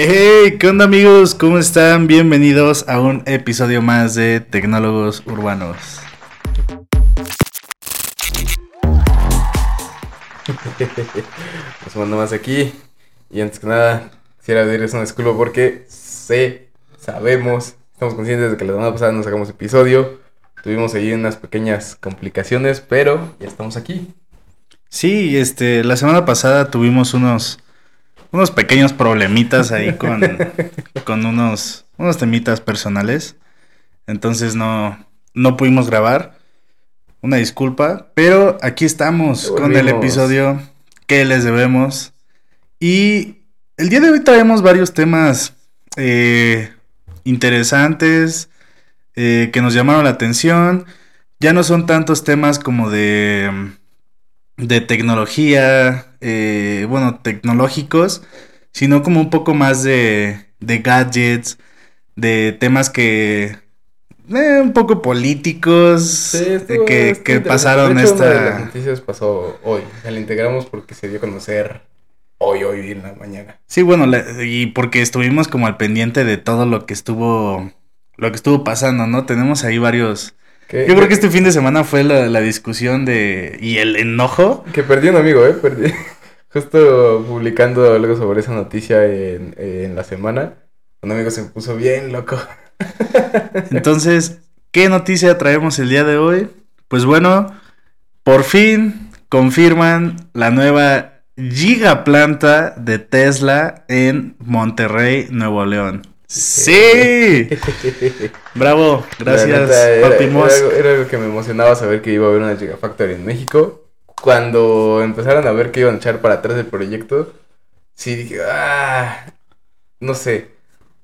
Hey, ¿qué onda amigos? ¿Cómo están? Bienvenidos a un episodio más de Tecnólogos Urbanos. Nos mando más aquí. Y antes que nada, quisiera pedirles una disculpa porque sé, sabemos, estamos conscientes de que la semana pasada no sacamos episodio. Tuvimos ahí unas pequeñas complicaciones, pero ya estamos aquí. Sí, este, la semana pasada tuvimos unos, unos pequeños problemitas ahí con, con unos, unos temitas personales. Entonces no, no pudimos grabar. Una disculpa, pero aquí estamos con el episodio que les debemos. Y el día de hoy traemos varios temas eh, interesantes eh, que nos llamaron la atención. Ya no son tantos temas como de, de tecnología, eh, bueno, tecnológicos, sino como un poco más de, de gadgets, de temas que... eh, un poco políticos Sí, eh, que, que pasaron De hecho, una de las esta... noticias pasó hoy. O sea, la integramos porque se dio a conocer hoy, hoy en la mañana. Sí, bueno, la- y porque estuvimos como al pendiente de todo lo que estuvo, lo que estuvo pasando, ¿no? Tenemos ahí varios... Yo creo que este fin de semana fue la, la discusión de... y el enojo. que perdí un amigo, ¿eh? Perdí. Justo publicando algo sobre esa noticia en, en la semana. Un amigo se me puso bien loco. Entonces, ¿qué noticia traemos el día de hoy? Pues bueno, por fin confirman la nueva gigaplanta de Tesla en Monterrey, Nuevo León. ¡Sí! Bravo, gracias, era, Papi era algo, era algo que me emocionaba saber que iba a haber una Gigafactory en México. Cuando empezaron a ver que iban a echar para atrás el proyecto, sí dije, ah, no sé.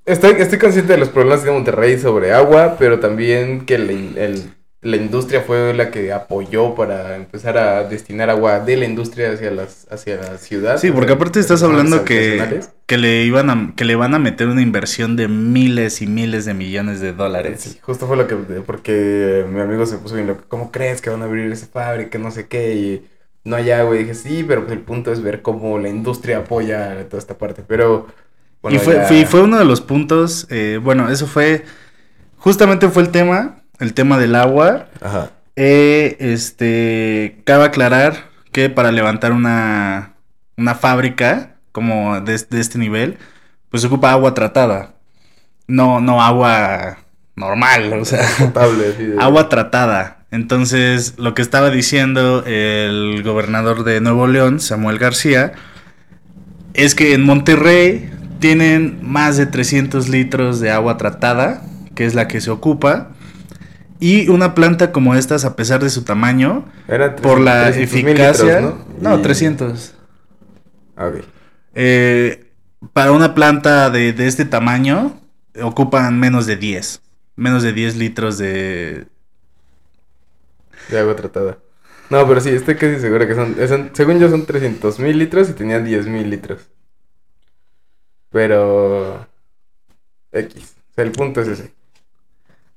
Estoy, estoy consciente de los problemas de Monterrey sobre agua, pero también que el- la industria fue la que apoyó para empezar a destinar agua de la industria hacia, las, hacia la ciudad. Sí, porque aparte estás hablando que, que le iban a, que le van a meter una inversión de miles y miles de millones de dólares. Sí, justo fue lo que, porque mi amigo se puso bien loco, ¿cómo crees que van a abrir esa fábrica? No sé qué, y no hay agua, y dije, sí, pero pues el punto es ver cómo la industria apoya toda esta parte, pero... bueno, y fue, ya- fue uno de los puntos, eh, bueno, eso fue, justamente fue el tema, el tema del agua. Ajá, Eh, este, cabe aclarar que para levantar una, una fábrica como de, de este nivel, pues se ocupa agua tratada. No, no agua normal, o sea, potable, agua tratada. Entonces, lo que estaba diciendo el gobernador de Nuevo León, Samuel García, es que en Monterrey tienen más de 300 litros de agua tratada, que es la que se ocupa. Y una planta como estas, a pesar de su tamaño, Eran por la 300,000 eficacia... litros, ¿no? ¿no? Y- 300. Ah, ok. Eh, para una planta de, de este tamaño, ocupan menos de 10. Menos de 10 litros de, De agua tratada. No, pero sí, estoy casi seguro que son, son- según yo son 300 mil litros y tenían 10 mil litros. Pero... X. O sea, el punto es ese.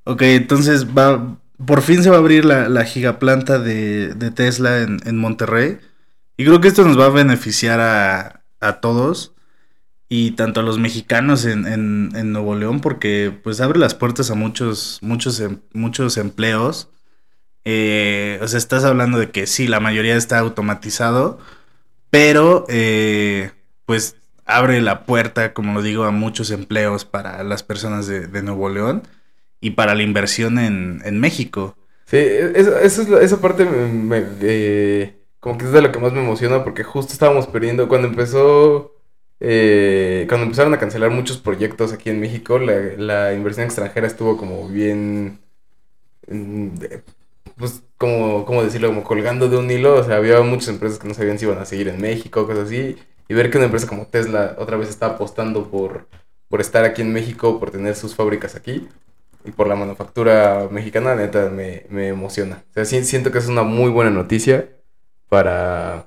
Ok, entonces va, por fin se va a abrir la, la gigaplanta de, de Tesla en, en Monterrey. Y creo que esto nos va a beneficiar a, a todos. Y tanto a los mexicanos en, en, Nuevo León, porque pues abre las puertas a muchos, muchos, em- muchos empleos. Eh, o sea, estás hablando de que sí, la mayoría está automatizado, pero eh, pues abre la puerta, como lo digo, a muchos empleos para las personas de Nuevo León y para la inversión en, en México. Sí, eso, eso es esa parte me, eh, como que es de lo que más me emociona porque justo estábamos perdiendo cuando empezó eh, cuando empezaron a cancelar muchos proyectos aquí en México la, la inversión extranjera estuvo como bien mm, pues como cómo decirlo como colgando de un hilo o sea había muchas empresas que no sabían si iban a seguir en México cosas así y ver que una empresa como Tesla otra vez está apostando por por estar aquí en México por tener sus fábricas aquí y por la manufactura mexicana, neta, me, me emociona. O sea, sí, siento que es una muy buena noticia para...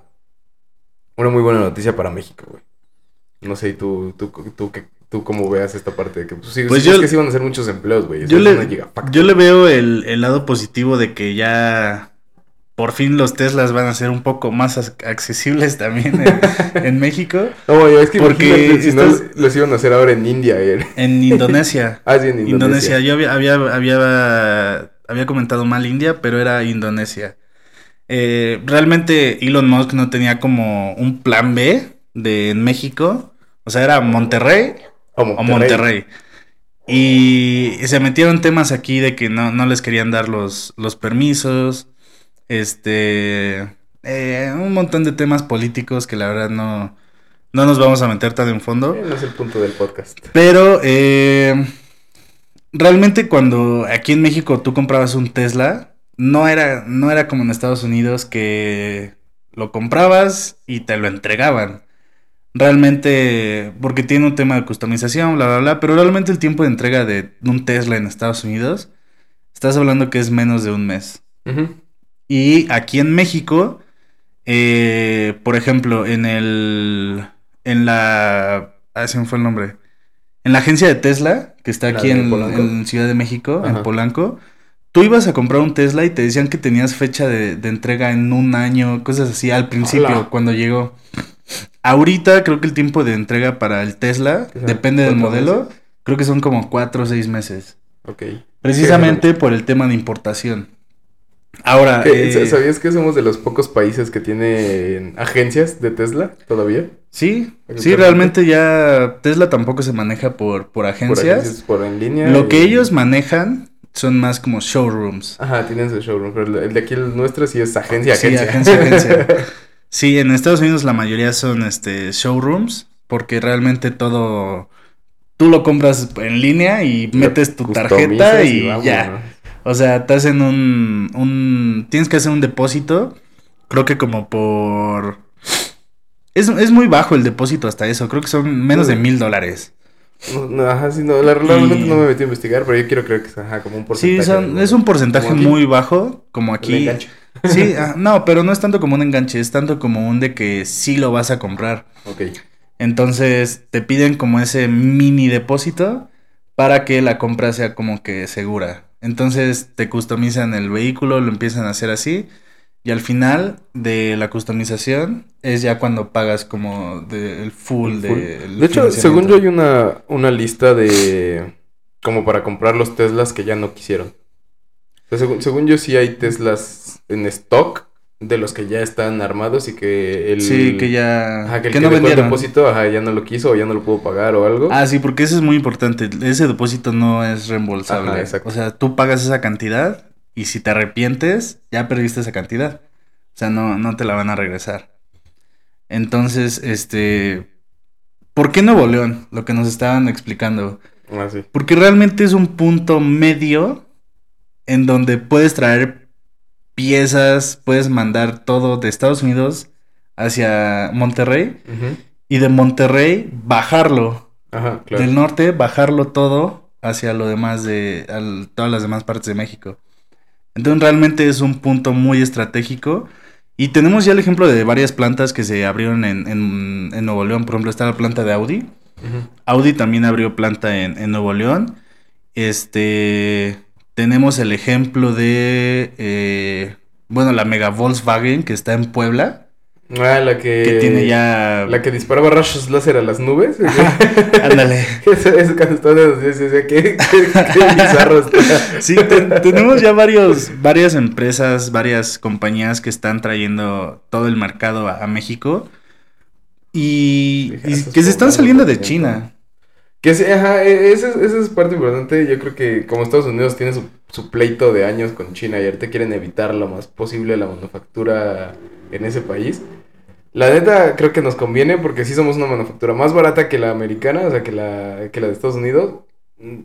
Una muy buena noticia para México, güey. No sé, ¿y tú, tú, tú, qué- tú cómo veas esta parte de que, pues, sí, Pues yo- que sí van a ser muchos empleos, güey. Yo le, yo le veo el, el lado positivo de que ya por fin los Teslas van a ser un poco más accesibles también en, México. No, es que porque si no los iban a hacer ahora en India. Eh. En Indonesia. ah, sí, en Indonesia. Yo había, había, había, había comentado mal India, pero era Indonesia. Eh, realmente Elon Musk no tenía como un plan B de en México. O sea, era Monterrey o Monterrey. Y se metieron temas aquí de que no, no les querían dar los, los permisos. Este. Eh, un montón de temas políticos que la verdad no, no nos vamos a meter tan en fondo. No es el punto del podcast. Pero eh, realmente cuando aquí en México tú comprabas un Tesla, no era, no era como en Estados Unidos que lo comprabas y te lo entregaban. Realmente, porque tiene un tema de customización, bla, bla, bla, pero realmente el tiempo de entrega de un Tesla en Estados Unidos, estás hablando que es menos de un mes. Y aquí en México, eh, por ejemplo, en el, en la, ah, se me fue el nombre, en la agencia de Tesla, que está aquí en, Ciudad de México, en Polanco, tú ibas a comprar un Tesla y te decían que tenías fecha de, entrega en un año, cosas así, al principio, cuando llegó. Ahorita creo que el tiempo de entrega para el Tesla, depende del modelo, creo que son como cuatro o seis meses. Ok. Precisamente por el tema de importación. Ahora, eh, ¿sabías que somos de los pocos países que tienen agencias de Tesla todavía? Sí, sí, realmente ya Tesla tampoco se maneja por, por agencias. Por, en línea. Lo que ellos manejan son más como showrooms. Ajá, tienen su showroom, pero el de aquí el nuestro sí es agencia, agencia. Sí, agencia, agencia. sí, en Estados Unidos la mayoría son este showrooms, porque realmente todo tú lo compras en línea y metes tu tarjeta y, ya. O sea, te hacen un, un tienes que hacer un depósito, creo que como por es, es muy bajo el depósito hasta eso, creo que son menos de mil dólares. No, ajá, sí, no, la, realmente no me metí a investigar, pero yo quiero creer que es ajá, como un porcentaje. Sí, es un porcentaje muy bajo, como aquí. Sí, ah, no, pero no es tanto como un enganche, es tanto como un de que sí lo vas a comprar. Ok. Entonces te piden como ese mini depósito para que la compra sea como que segura. Entonces te customizan el vehículo, lo empiezan a hacer así y al final de la customización es ya cuando pagas como de, el full, de... De hecho, según yo hay una, una lista de... como para comprar los Teslas que ya no quisieron. según, según yo sí hay Teslas en stock de los que ya están armados y que el... Sí, que ya... Ajá, que el que, no vendieron. el depósito, ajá, ya no lo quiso o ya no lo pudo pagar o algo. Ah, sí, porque eso es muy importante. Ese depósito no es reembolsable. Ajá, exacto. O sea, tú pagas esa cantidad y si te arrepientes, ya perdiste esa cantidad. O sea, no, no te la van a regresar. Entonces, este... ¿Por qué Nuevo León? Lo que nos estaban explicando. Ah, sí. Porque realmente es un punto medio en donde puedes traer piezas, puedes mandar todo de Estados Unidos hacia Monterrey y de Monterrey bajarlo. Ajá, claro. Del norte bajarlo todo hacia lo demás de todas las demás partes de México. Entonces realmente es un punto muy estratégico. Y tenemos ya el ejemplo de varias plantas que se abrieron en, en, Nuevo León. Por ejemplo, está la planta de Audi. Audi también abrió planta en, en, Nuevo León. Este. Tenemos el ejemplo de. Eh, bueno, la Mega Volkswagen que está en Puebla. Ah, la que. Que tiene ya. La que disparaba rayos láser a las nubes. Ándale. es, es cuando está. ¿Qué, qué, qué bizarro está. Sí, tenemos ya varios, varias empresas, varias compañías que están trayendo todo el mercado a, México. Y, que se están saliendo de China. Que sí, ajá, esa, esa es parte importante. Yo creo que como Estados Unidos tiene su, su pleito de años con China y ahorita quieren evitar lo más posible la manufactura en ese país la neta creo que nos conviene porque sí somos una manufactura más barata que la americana, o sea, que la, que la de Estados Unidos.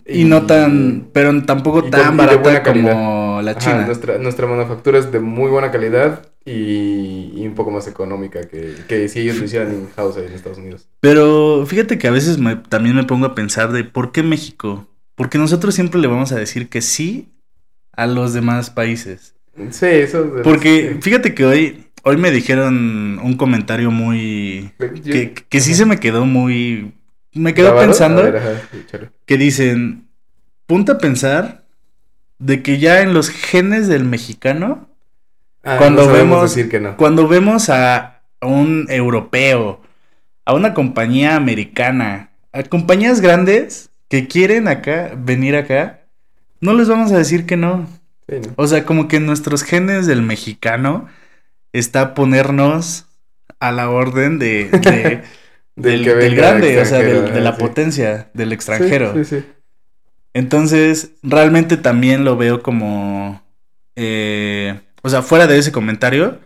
Y, no tan, pero tampoco tan barata como la China. nuestra, nuestra manufactura es de muy buena calidad y, y un poco más económica que, que si ellos lo hicieran in-house en Estados Unidos. Pero fíjate que a veces me, también me pongo a pensar de por qué México. Porque nosotros siempre le vamos a decir que sí a los demás países. Sí, eso. Porque fíjate que hoy Hoy me dijeron un comentario muy... que, que sí se me quedó muy... Me quedó pensando que dicen, punta a pensar de que ya en los genes del mexicano Ah, cuando no vemos decir que no. cuando vemos a un europeo, a una compañía americana, a compañías grandes que quieren acá venir acá, no les vamos a decir que no. Sí, ¿no? O sea, como que nuestros genes del mexicano está ponernos a la orden de, de- del, grande, o sea, del- de la sí. potencia, del extranjero. Sí, sí, sí. Entonces, realmente también lo veo como, eh, o sea, fuera de ese comentario,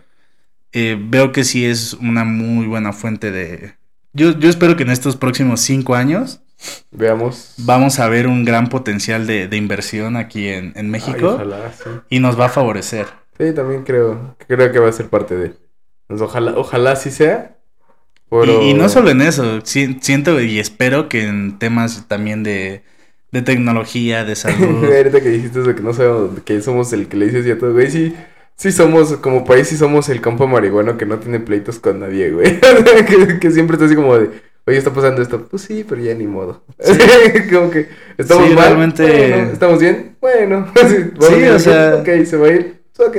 eh, veo que sí es una muy buena fuente de... Yo, yo espero que en estos próximos cinco años Veamos. vamos a ver un gran potencial de, de inversión aquí en, en Ay, México ojalá, sí. y nos va a favorecer. Sí, también creo, creo que va a ser parte de. Pues ojalá, ojalá sí sea. Pero... Y, y no solo en eso, si- siento y espero que en temas también de, de tecnología, de salud. Ahorita que dijiste eso de que no sabemos, que somos el que le dices y a todo, güey, sí, sí somos, como país, sí somos el campo marihuano que no tiene pleitos con nadie, güey. que, que siempre está así como de, oye, está pasando esto. Pues sí, pero ya ni modo. como que estamos Sí, mal. realmente- Bueno, ¿Estamos bien? Bueno. sí, Sí, o sea- Ok, se va a ir. Ok.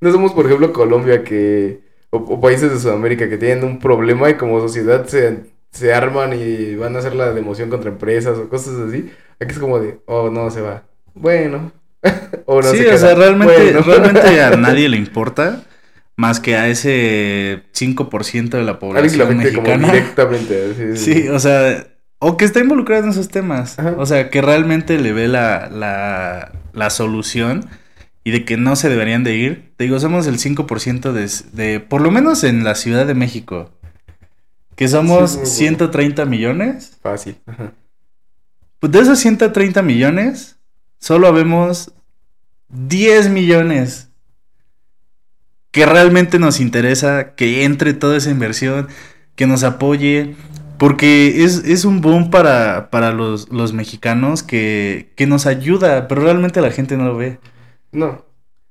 No somos, por ejemplo, Colombia que... O, o países de Sudamérica que tienen un problema y como sociedad se, se arman y van a hacer la democión contra empresas o cosas así. Aquí es como de, oh, no, se va. Bueno. o no sí, se o sea, realmente, Bueno. realmente a nadie le importa más que a ese 5% de la población mexicana. directamente. Sí, sí, Sí, o sea, o que está involucrado en esos temas. Ajá. O sea, que realmente le ve la, la, la solución y de que no se deberían de ir. Te digo, somos el 5% de, de, por lo menos en la Ciudad de México, que somos Sí, bueno. 130 millones. Fácil. Ajá. Pues de esos 130 millones, solo habemos 10 millones que realmente nos interesa que entre toda esa inversión, que nos apoye, porque es, es un boom para, para los, los mexicanos que, que nos ayuda, pero realmente la gente no lo ve. No.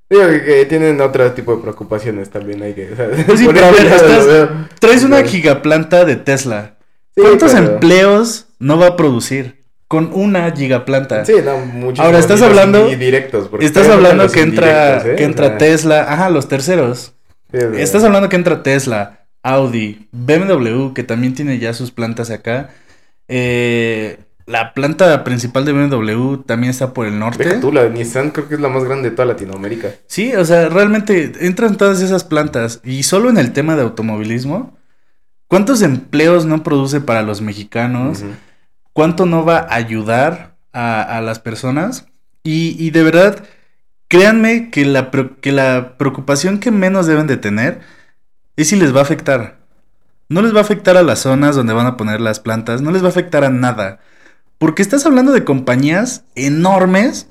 Digo que, que tienen otro tipo de preocupaciones también. Hay que. o sea, sí, pero estás-. Traes una gigaplanta de Tesla. Sí, ¿Cuántos pero- empleos no va a producir con una gigaplanta? Sí, no, muchos. Ahora, estás hablando- Directos. porque Estás hablando que entra, ¿eh? que entra Tesla, ajá, los terceros. sí, Estás hablando que entra Tesla, Audi, BMW, que también tiene ya sus plantas acá. Eh, la planta principal de BMW también está por el norte. Deja tú, la de Nissan creo que es la más grande de toda Latinoamérica. Sí, o sea, realmente entran todas esas plantas. Y solo en el tema de automovilismo, ¿cuántos empleos no produce para los mexicanos? Ujú. ¿Cuánto no va a ayudar a, las personas? Y, de verdad, créanme que la, que la preocupación que menos deben de tener es si les va a afectar. No les va a afectar a las zonas donde van a poner las plantas, no les va a afectar a nada. Porque estás hablando de compañías enormes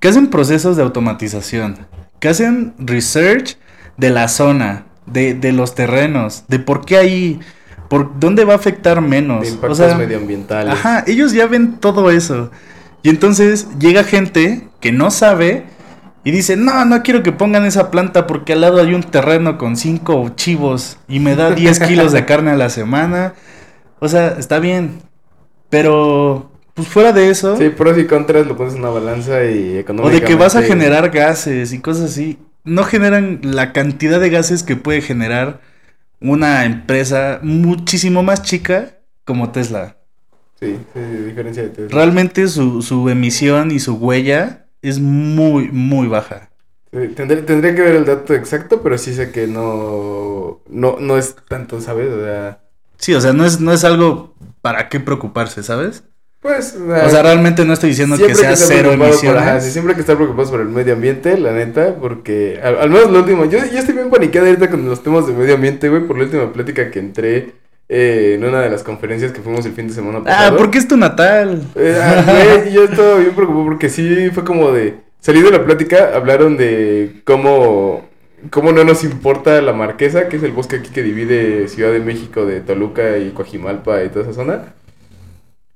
que hacen procesos de automatización, que hacen research de la zona, de, de los terrenos, de por qué ahí, por dónde va a afectar menos. De O impactos sea, medioambientales. Ajá, ellos ya ven todo eso. Y entonces llega gente que no sabe y dice, no, no quiero que pongan esa planta porque al lado hay un terreno con cinco chivos y me da 10 kilos de carne a la semana. O sea, está bien. Pero, pues fuera de eso, Sí, pros y contras lo pones en una balanza y o económicamente. de que vas a generar gases y cosas así, no generan la cantidad de gases que puede generar una empresa muchísimo más chica como Tesla. Sí, sí, diferencia de Tesla. Realmente su, su emisión y su huella es muy, muy baja. Sí, tendré- tendría que ver el dato exacto, pero sí sé que no, no, no es tanto, ¿sabes? O sea, Sí, o sea, no es, no es algo para qué preocuparse, ¿sabes? Pues... O sea, realmente no estoy diciendo que sea cero preocupado por- emisiones. ajá, sí, siempre hay que estar preocupados por el medio ambiente, la neta, porque al, al menos lo último, yo, yo estoy bien paniqueado ahorita con los temas de medio ambiente, güey, por la última plática que entré eh, en una de las conferencias que fuimos el fin de semana Ah, pasado. porque es tu natal. Eh, ah, güey, yo estaba bien preocupado porque sí fue como de. Salí de la plática, hablaron de cómo, cómo no nos importa la Marquesa, que es el bosque aquí que divide Ciudad de México de Toluca y Coajimalpa y toda esa zona.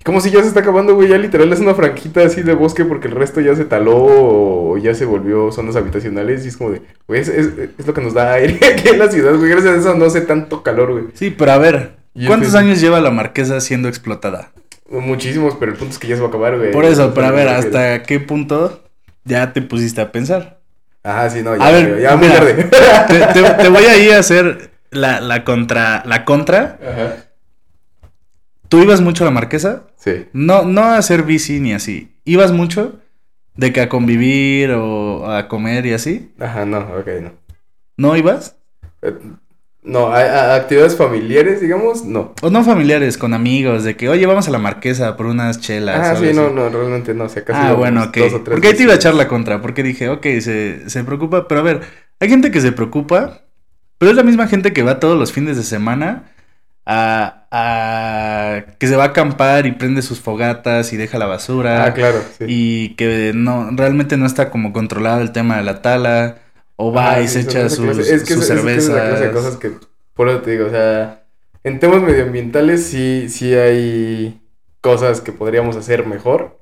Como si ya se está acabando, güey, ya literal es una franjita así de bosque porque el resto ya se taló o ya se volvió zonas habitacionales y es como de, güey, es, es- es lo que nos da aire aquí en la ciudad, güey, gracias a eso no hace tanto calor, güey. Sí, pero a ver, Y ¿cuántos este- años lleva la marquesa siendo explotada? Muchísimos, pero el punto es que ya se va a acabar, güey. Por eso, pero a ver, ¿hasta qué punto ya te pusiste a pensar? Ajá, sí, no, ya, A ver, ya muy mira, tarde. Te, te- te voy a ir a hacer la, la contra. La contra. Ajá. ¿Tú ibas mucho a la marquesa? Sí. No, no a hacer bici ni así. ¿Ibas mucho? De que a convivir o a comer y así. Ajá, no, ok, no. ¿No ibas? Eh, No, a, a- actividades familiares, digamos, no. O no familiares, con amigos, de que, oye, vamos a la marquesa por unas chelas. Ah, o sí, no, no, realmente no, si acaso Ah, íbamos bueno, ok. dos o tres Porque ahí te iba a echar la contra, porque dije, ok, se, se preocupa, pero a ver, hay gente que se preocupa, pero es la misma gente que va todos los fines de semana a, a que se va a acampar y prende sus fogatas y deja la basura Ah, claro, sí. y que no, realmente no está como controlado el tema de la tala, o va Ajá, y se echa sus, clase- es que sus es- es que es la clase de cervezas. cosas que, por eso te digo, o sea, en temas medioambientales sí, sí hay cosas que podríamos hacer mejor.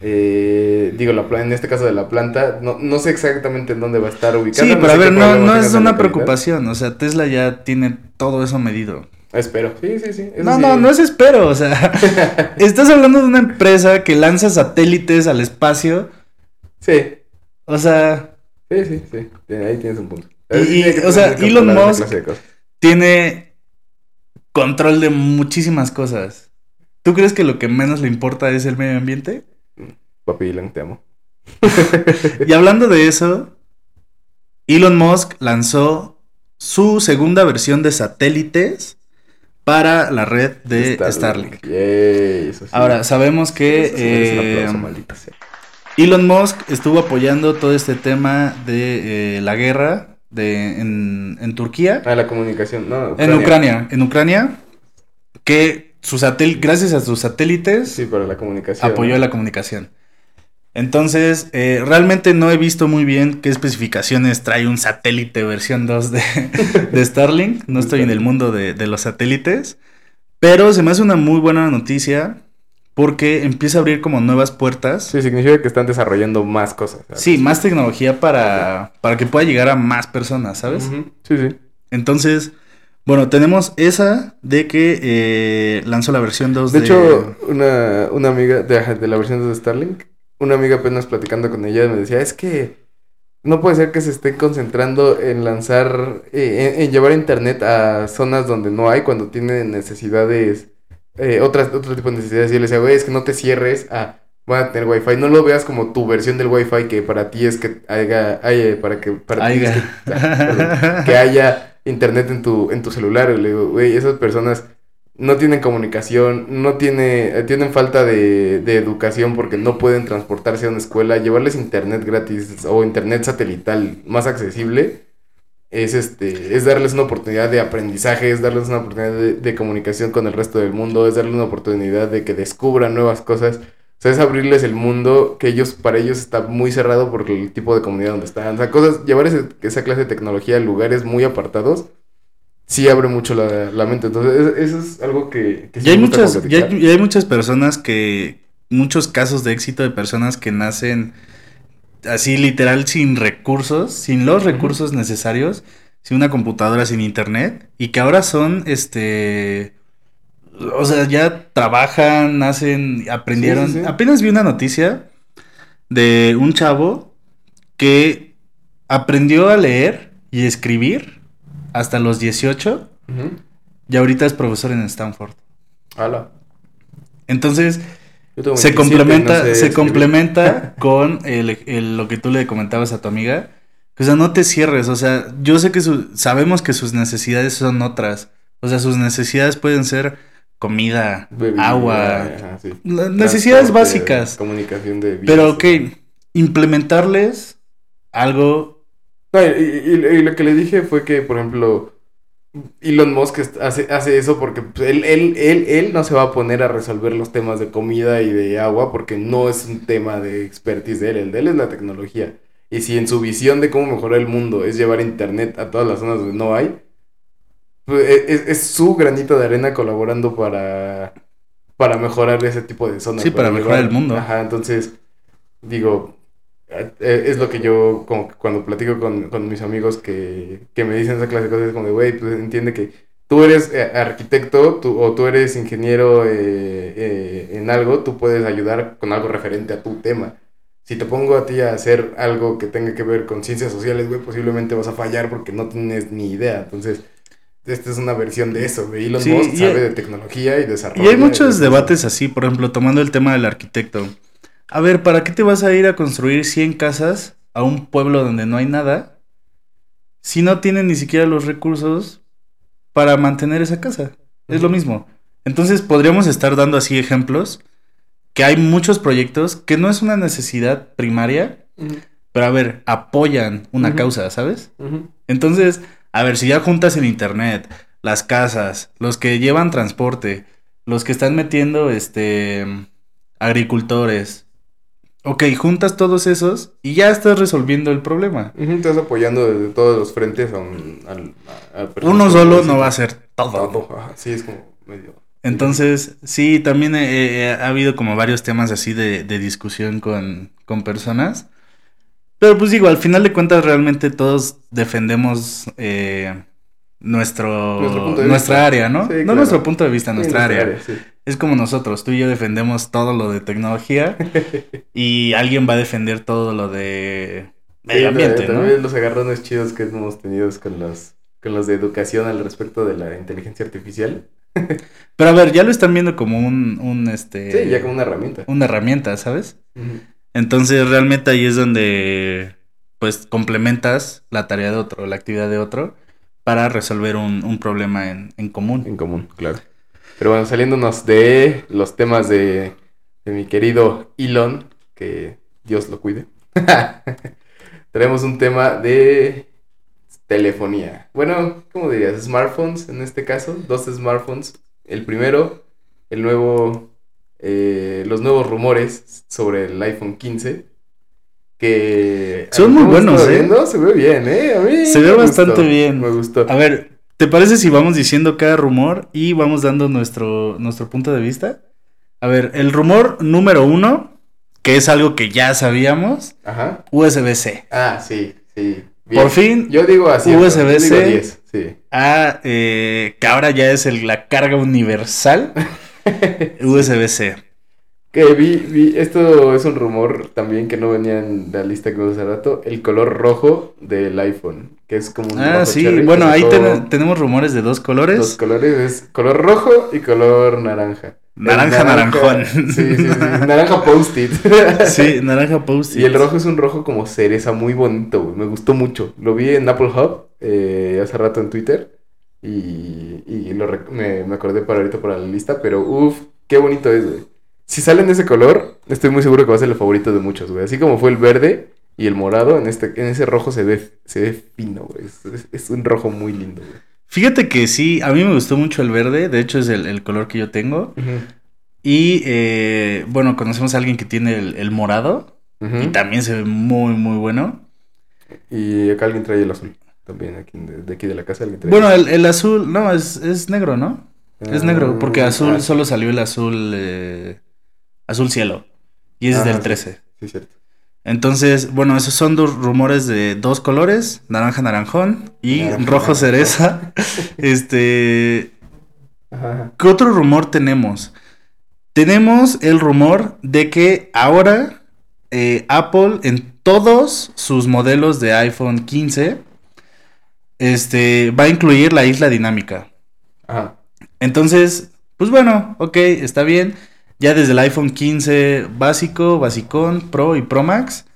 Eh, digo, la, en este caso de la planta, no, no sé exactamente en dónde va a estar ubicada. Sí, no pero a sé qué ver, no, no es una preocupación, o sea, Tesla ya tiene todo eso medido. Espero, sí, sí, sí. eso No, sí. no, no es espero, o sea, estás hablando de una empresa que lanza satélites al espacio, Sí, o sea, sí, sí, sí, ahí tienes un punto. Y- o sea, Elon Musk- tiene control de muchísimas cosas. ¿Tú crees que lo que menos le importa es el medio ambiente? Papi Elon, te amo. Y hablando de eso, Elon Musk lanzó su segunda versión de satélites para la red de Starlink. Yay, eso sí. Ahora, sabemos que Eso sí merece un aplauso, eh, sea. Elon Musk estuvo apoyando todo este tema de eh, la guerra de, en, en Turquía, Ah, la comunicación, no. en Ucrania, en Ucrania, que su satel- gracias a sus satélites Sí, para la comunicación. apoyó ¿no? la comunicación. Entonces, eh, realmente no he visto muy bien qué especificaciones trae un satélite versión 2 de, de Starlink. No estoy en el mundo de, de los satélites. Pero se me hace una muy buena noticia porque empieza a abrir como nuevas puertas. Sí, significa que están desarrollando más cosas. ¿sabes? Sí, más tecnología para, para que pueda llegar a más personas, ¿sabes? Sí, sí. Entonces, bueno, tenemos esa de que eh, lanzó la versión 2 De de... hecho, una, una amiga de, de la versión de Starlink, una amiga apenas platicando con ella me decía, es que no puede ser que se estén concentrando en lanzar, eh, en, en llevar internet a zonas donde no hay cuando tienen necesidades, eh, otras, otro tipo de necesidades. Y yo le decía, güey, es que no te cierres a, van a tener wifi, no lo veas como tu versión del wifi que para ti es que haya, haya- para que, para ti es que, perdón, que haya internet en tu, en tu celular. Y le digo, güey, esas personas no tienen comunicación, no tiene, eh, tienen falta de, de educación porque no pueden transportarse a una escuela, llevarles internet gratis o internet satelital más accesible. Es, este, es darles una oportunidad de aprendizaje, es darles una oportunidad de, comunicación con el resto del mundo, es darles una oportunidad de que descubran nuevas cosas. O sea, es abrirles el mundo que ellos, para ellos está muy cerrado por el tipo de comunidad donde están. O sea, cosas, llevar ese- esa clase de tecnología a lugares muy apartados, sí abre mucho la, la mente. Entonces, es- eso es algo que... que sí Ya hay muchas, ya hay, muchas personas que, muchos casos de éxito de personas que nacen así literal sin recursos, sin los recursos necesarios, sin una computadora, sin internet, y que ahora son, este, o sea, ya trabajan, nacen, aprendieron. Sí, sí, sí. Apenas vi una noticia de un chavo que aprendió a leer y escribir hasta los 18 Ujú. y ahorita es profesor en Stanford. Ala. Entonces, se 27 y complementa, no sé se complementa con el- el- lo que tú le comentabas a tu amiga. O sea, no te cierres. O sea, yo sé que su- sabemos que sus necesidades son otras. O sea, sus necesidades pueden ser comida, Bebida, agua, ajá, sí. la- necesidades básicas. Comunicación de vías, Pero, sí. ok, implementarles algo. No, y, y- y lo que le dije fue que, por ejemplo, Elon Musk hace, hace eso porque pues, él, él, él, él no se va a poner a resolver los temas de comida y de agua porque no es un tema de expertise de él. El de él es la tecnología. Y si en su visión de cómo mejorar el mundo es llevar internet a todas las zonas donde no hay, pues, e- es, es su granito de arena colaborando para, para mejorar ese tipo de zonas. Sí, para mejorar el mundo. Ajá, entonces, digo, es lo que yo, como que cuando platico con, con mis amigos que, que me dicen esa clase de cosas, es como de, güey, pues entiende que tú eres eh, arquitecto tú- o tú eres ingeniero eh, eh, en algo, tú puedes ayudar con algo referente a tu tema. si te pongo a ti a hacer algo que tenga que ver con ciencias sociales, güey, posiblemente vas a fallar porque no tienes ni idea. Entonces, esta es una versión de eso, güey. Elon Sí, Musk sabe de tecnología y desarrollo. Y hay muchos debates así, por ejemplo, tomando el tema del arquitecto. A ver, ¿para qué te vas a ir a construir 100 casas a un pueblo donde no hay nada si no tienen ni siquiera los recursos para mantener esa casa? Es lo mismo. Entonces podríamos estar dando así ejemplos que hay muchos proyectos que no es una necesidad primaria, pero a ver, apoyan una causa, ¿sabes? Entonces, a ver, si ya juntas el internet, las casas, los que llevan transporte, los que están metiendo, este, agricultores, ok, juntas todos esos y ya estás resolviendo el problema. Ujú, Estás apoyando desde todos los frentes a un... a- a Uno solo no va a hacer todo. Todo, Sí, es como medio... Entonces, sí, también eh, eh, ha habido como varios temas así de, de discusión con, con personas. Pero pues digo, al final de cuentas realmente todos defendemos eh, nuestro, Nuestro punto de nuestra vista. área, ¿no? Sí, no claro. nuestro punto de vista, Sí, nuestra área. sí. Es como nosotros, tú y yo defendemos todo lo de tecnología y alguien va a defender todo lo de medio Sí, ambiente, ¿no? También los agarrones chidos que hemos tenido con los, con los de educación al respecto de la inteligencia artificial. Pero a ver, ya lo están viendo como un, un este... Sí, ya como una herramienta. una herramienta, ¿sabes? Entonces realmente ahí es donde pues complementas la tarea de otro, la actividad de otro, para resolver un, un problema en, en común. En común, claro. Pero bueno, saliéndonos de los temas de, de mi querido Elon, que Dios lo cuide. Traemos un tema de telefonía. Bueno, ¿cómo dirías? Smartphones en este caso, dos smartphones. El primero, el nuevo, eh, los nuevos rumores sobre el iPhone 15. Que Son muy ¿cómo buenos, ¿eh? viendo? Se ve bien, ¿eh? A mí Se ve bastante gustó, bien. Me gustó. A ver, ¿te parece si vamos diciendo cada rumor y vamos dando nuestro, nuestro punto de vista? A ver, el rumor número uno, que es algo que ya sabíamos, Ajá. USB-C. Ah, sí, sí. Por fin, Yo digo así. USB-C. 10, sí. a, eh, que ahora ya es el- la carga universal USB-C. Que vi, vi, esto es un rumor también que no venía en la lista que hace rato, el color rojo del iPhone, que es como un Ah, rojo sí, cherry bueno, ahí ten- tenemos rumores de dos colores. Dos colores, es color rojo y color naranja. Naranja, naranjón. Sí, sí, sí, naranja post-it. Sí, naranja post Y el rojo es un rojo como cereza, muy bonito, güey. Me gustó mucho. Lo vi en Apple Hub eh, hace rato en Twitter. Y, y lo me, me acordé para ahorita para la lista. Pero uff, qué bonito es, güey. Si sale en ese color, estoy muy seguro que va a ser el favorito de muchos, güey. Así como fue el verde y el morado, en este, en ese rojo se ve, se ve fino, güey. Es, es- es un rojo muy lindo, güey. Fíjate que sí, a mí me gustó mucho el verde, de hecho es el, el color que yo tengo. Y eh, bueno, conocemos a alguuen que tiene el, el morado y también se ve muy, muy bueno. Y acá alguien trae el azul. También aquí de, de aquí de la casa alguien trae Bueno, el, el azul, no, es, es negro, ¿no? Es Ah, negro, porque azul ah, solo salió el azul, eh, azul cielo. Y es del sí. 13. Sí, cierto. Entonces, bueno, esos son dos rumores de dos colores, naranja naranjón y Naranja, rojo cereza. este, Ajá, ajá. ¿qué otro rumor tenemos? Tenemos el rumor de que ahora eh, Apple en todos sus modelos de iPhone 15 este, va a incluir la isla dinámica. Ajá. Entonces, pues bueno, ok, está bien. Ya desde el iPhone 15 básico, basicón, Pro y Pro Max,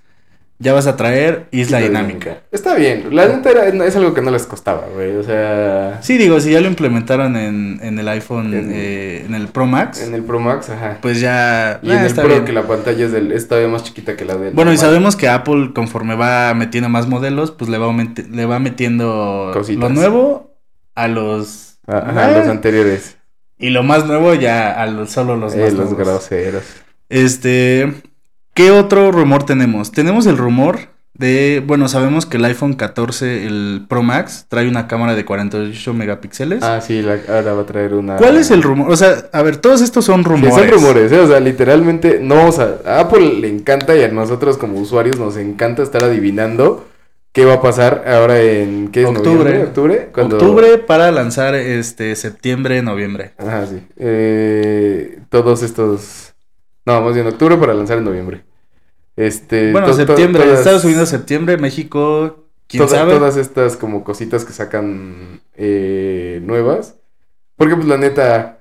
ya vas a traer isla dinámica. Está bien. La neta era- es algo que no les costaba, güey. O sea. Sí, digo, si ya lo implementaron en, en el iPhone, En- eh, en el Pro Max, En el Pro Max, ajá. pues ya... Y ah, en el Pro bien. que la pantalla es, del, es todavía más chiquita que la del. Bueno, y sabemos que Apple, conforme va metiendo más modelos, pues le va, le va metiendo Cositas. lo nuevo a los... Ajá, Ah, los anteriores. Y lo más nuevo ya a los, solo los Eh, más los nuevos. groseros. Este, ¿qué otro rumor tenemos? Tenemos el rumor de, bueno, sabemos que el iPhone 14, el Pro Max, trae una cámara de 48 megapíxeles. Ah, sí, la- ahora va a traer una. ¿Cuál es el rumor? O sea, a ver, todos estos son Sí, rumores. son rumores, ¿eh? O sea, literalmente no vamos a... A Apple le encanta y a nosotros como usuarios nos encanta estar adivinando qué va a pasar ahora en... ¿Qué es? Octubre. ¿Octubre? Cuando- Octubre para lanzar este septiembre, noviembre. Ajá, sí. Eh, todos estos... No, más bien octubre para lanzar en noviembre. Este, Bueno, to- septiembre, todas- Estados Unidos, septiembre, México, quién toda- sabe. Todas estas como cositas que sacan eh, nuevas. Porque pues la neta,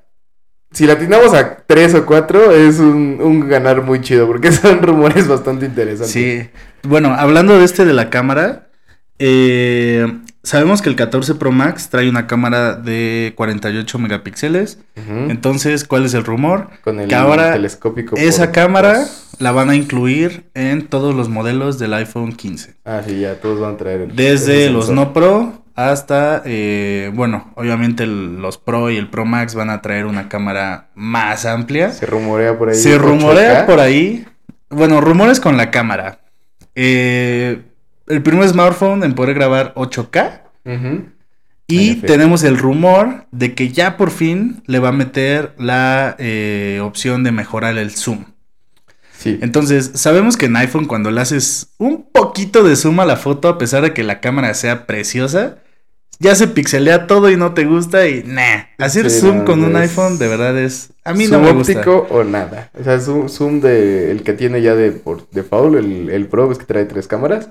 si la atinamos a tres o cuatro, es un, un ganar muy chido, porque son rumores bastante interesantes. Sí. Bueno, hablando de este de la cámara, eh, sabemos que el 14 Pro Max trae una cámara de 48 megapíxeles. Entonces, ¿cuál es el rumor? Con el que ahora telescópico. Esa cámara dos. la van a incluir en todos los modelos del iPhone 15. Ah, sí, ya, todos van a traer. el- Desde los no Pro hasta, eh, bueno, obviamente el- los Pro y el Pro Max van a traer una cámara más amplia. Se rumorea por ahí. Se rumorea 8K. por ahí. Bueno, rumores con la cámara. Eh, el primer smartphone en poder grabar 8K. Ujú. Y tenemos el rumor de que ya por fin le va a meter la eh, opción de mejorar el zoom. Sí. Entonces, sabemos que en iPhone cuando le haces un poquito de zoom a la foto, a pesar de que la cámara sea preciosa, ya se pixelea todo y no te gusta y nah. Hacer Sí, zoom no, con un es- iPhone de verdad es... A mí no me gusta. óptico o nada. O sea, zoom, zoom de el que tiene ya de por default, el, el Pro, es que trae tres cámaras.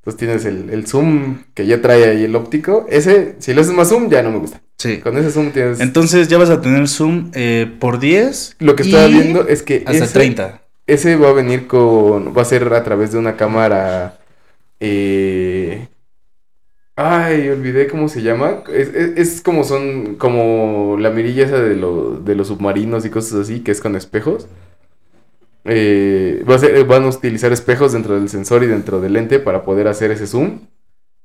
Entonces tienes el, el zoom que ya trae ahí el óptico. Ese, si le haces más zoom, ya no me gusta. Sí. Con ese zoom tienes. Entonces ya vas a tener zoom eh, por 10. lo que y estaba viendo es que Hasta ese, 30. ese va a venir con. Va a ser a través de una cámara. Eh... Ay, olvidé cómo se llama. Es, es- es como son. Como la mirilla esa de, lo- de los submarinos y cosas así, que es con espejos. Eh, va a ser- van a utilizar espejos dentro del sensor y dentro del lente para poder hacer ese zoom.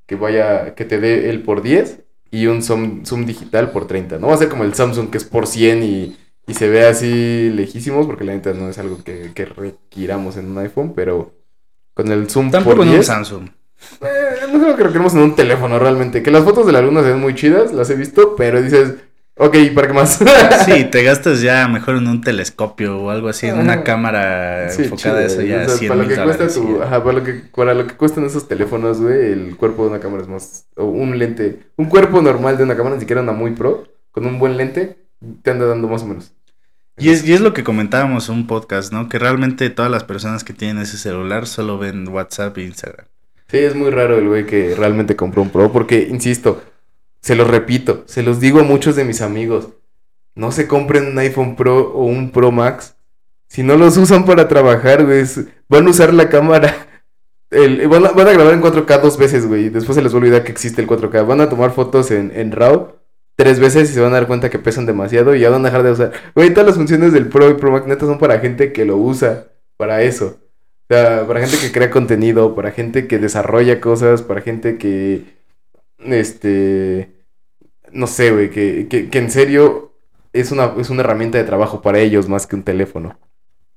Que vaya. Que te dé el por 10 y un zoom, zoom digital por 30. No va a ser como el Samsung que es por 100 y, y se ve así lejísimos, porque la neta no es algo que, que requiramos en un iPhone, pero con el zoom Tampoco por en un 10. Samsung. Eh, no algo que requerimos en un teléfono realmente. Que las fotos de la luna se ven muy chidas, las he visto, pero dices, ok, ¿para qué más? Sí, te gastas ya mejor en un telescopio o algo así, en una Ajá. cámara Sí, enfocada a eso chido, ya o sea, 100 para lo que cuesta dólares. tu, ajá, para lo que, para lo que cuestan esos teléfonos, güey, el cuerpo de una cámara es más, o un lente, un cuerpo normal de una cámara, ni siquiera una muy pro, con un buen lente, te anda dando más o menos. Y es, y es lo que comentábamos en un podcast, ¿no? Que realmente todas las personas que tienen ese celular solo ven WhatsApp e Instagram. Sí, es muy raro el güey que realmente compró un Pro, porque, insisto, se los repito, se los digo a muchos de mis amigos, no se compren un iPhone Pro o un Pro Max, si no los usan para trabajar, güey, van a usar la cámara, el- van, a, grabar en 4K dos veces, güey, después se les va a olvidar que existe el 4K, van a tomar fotos en, RAW tres veces y se van a dar cuenta que pesan demasiado y ya van a dejar de usar. Güey, todas las funciones del Pro y Pro Max neta son para gente que lo usa para eso. Sea, para gente que crea contenido, para gente que desarrolla cosas, para gente que, este, no sé, güey, que, que, que en serio es una, es una herramienta de trabajo para ellos más que un teléfono.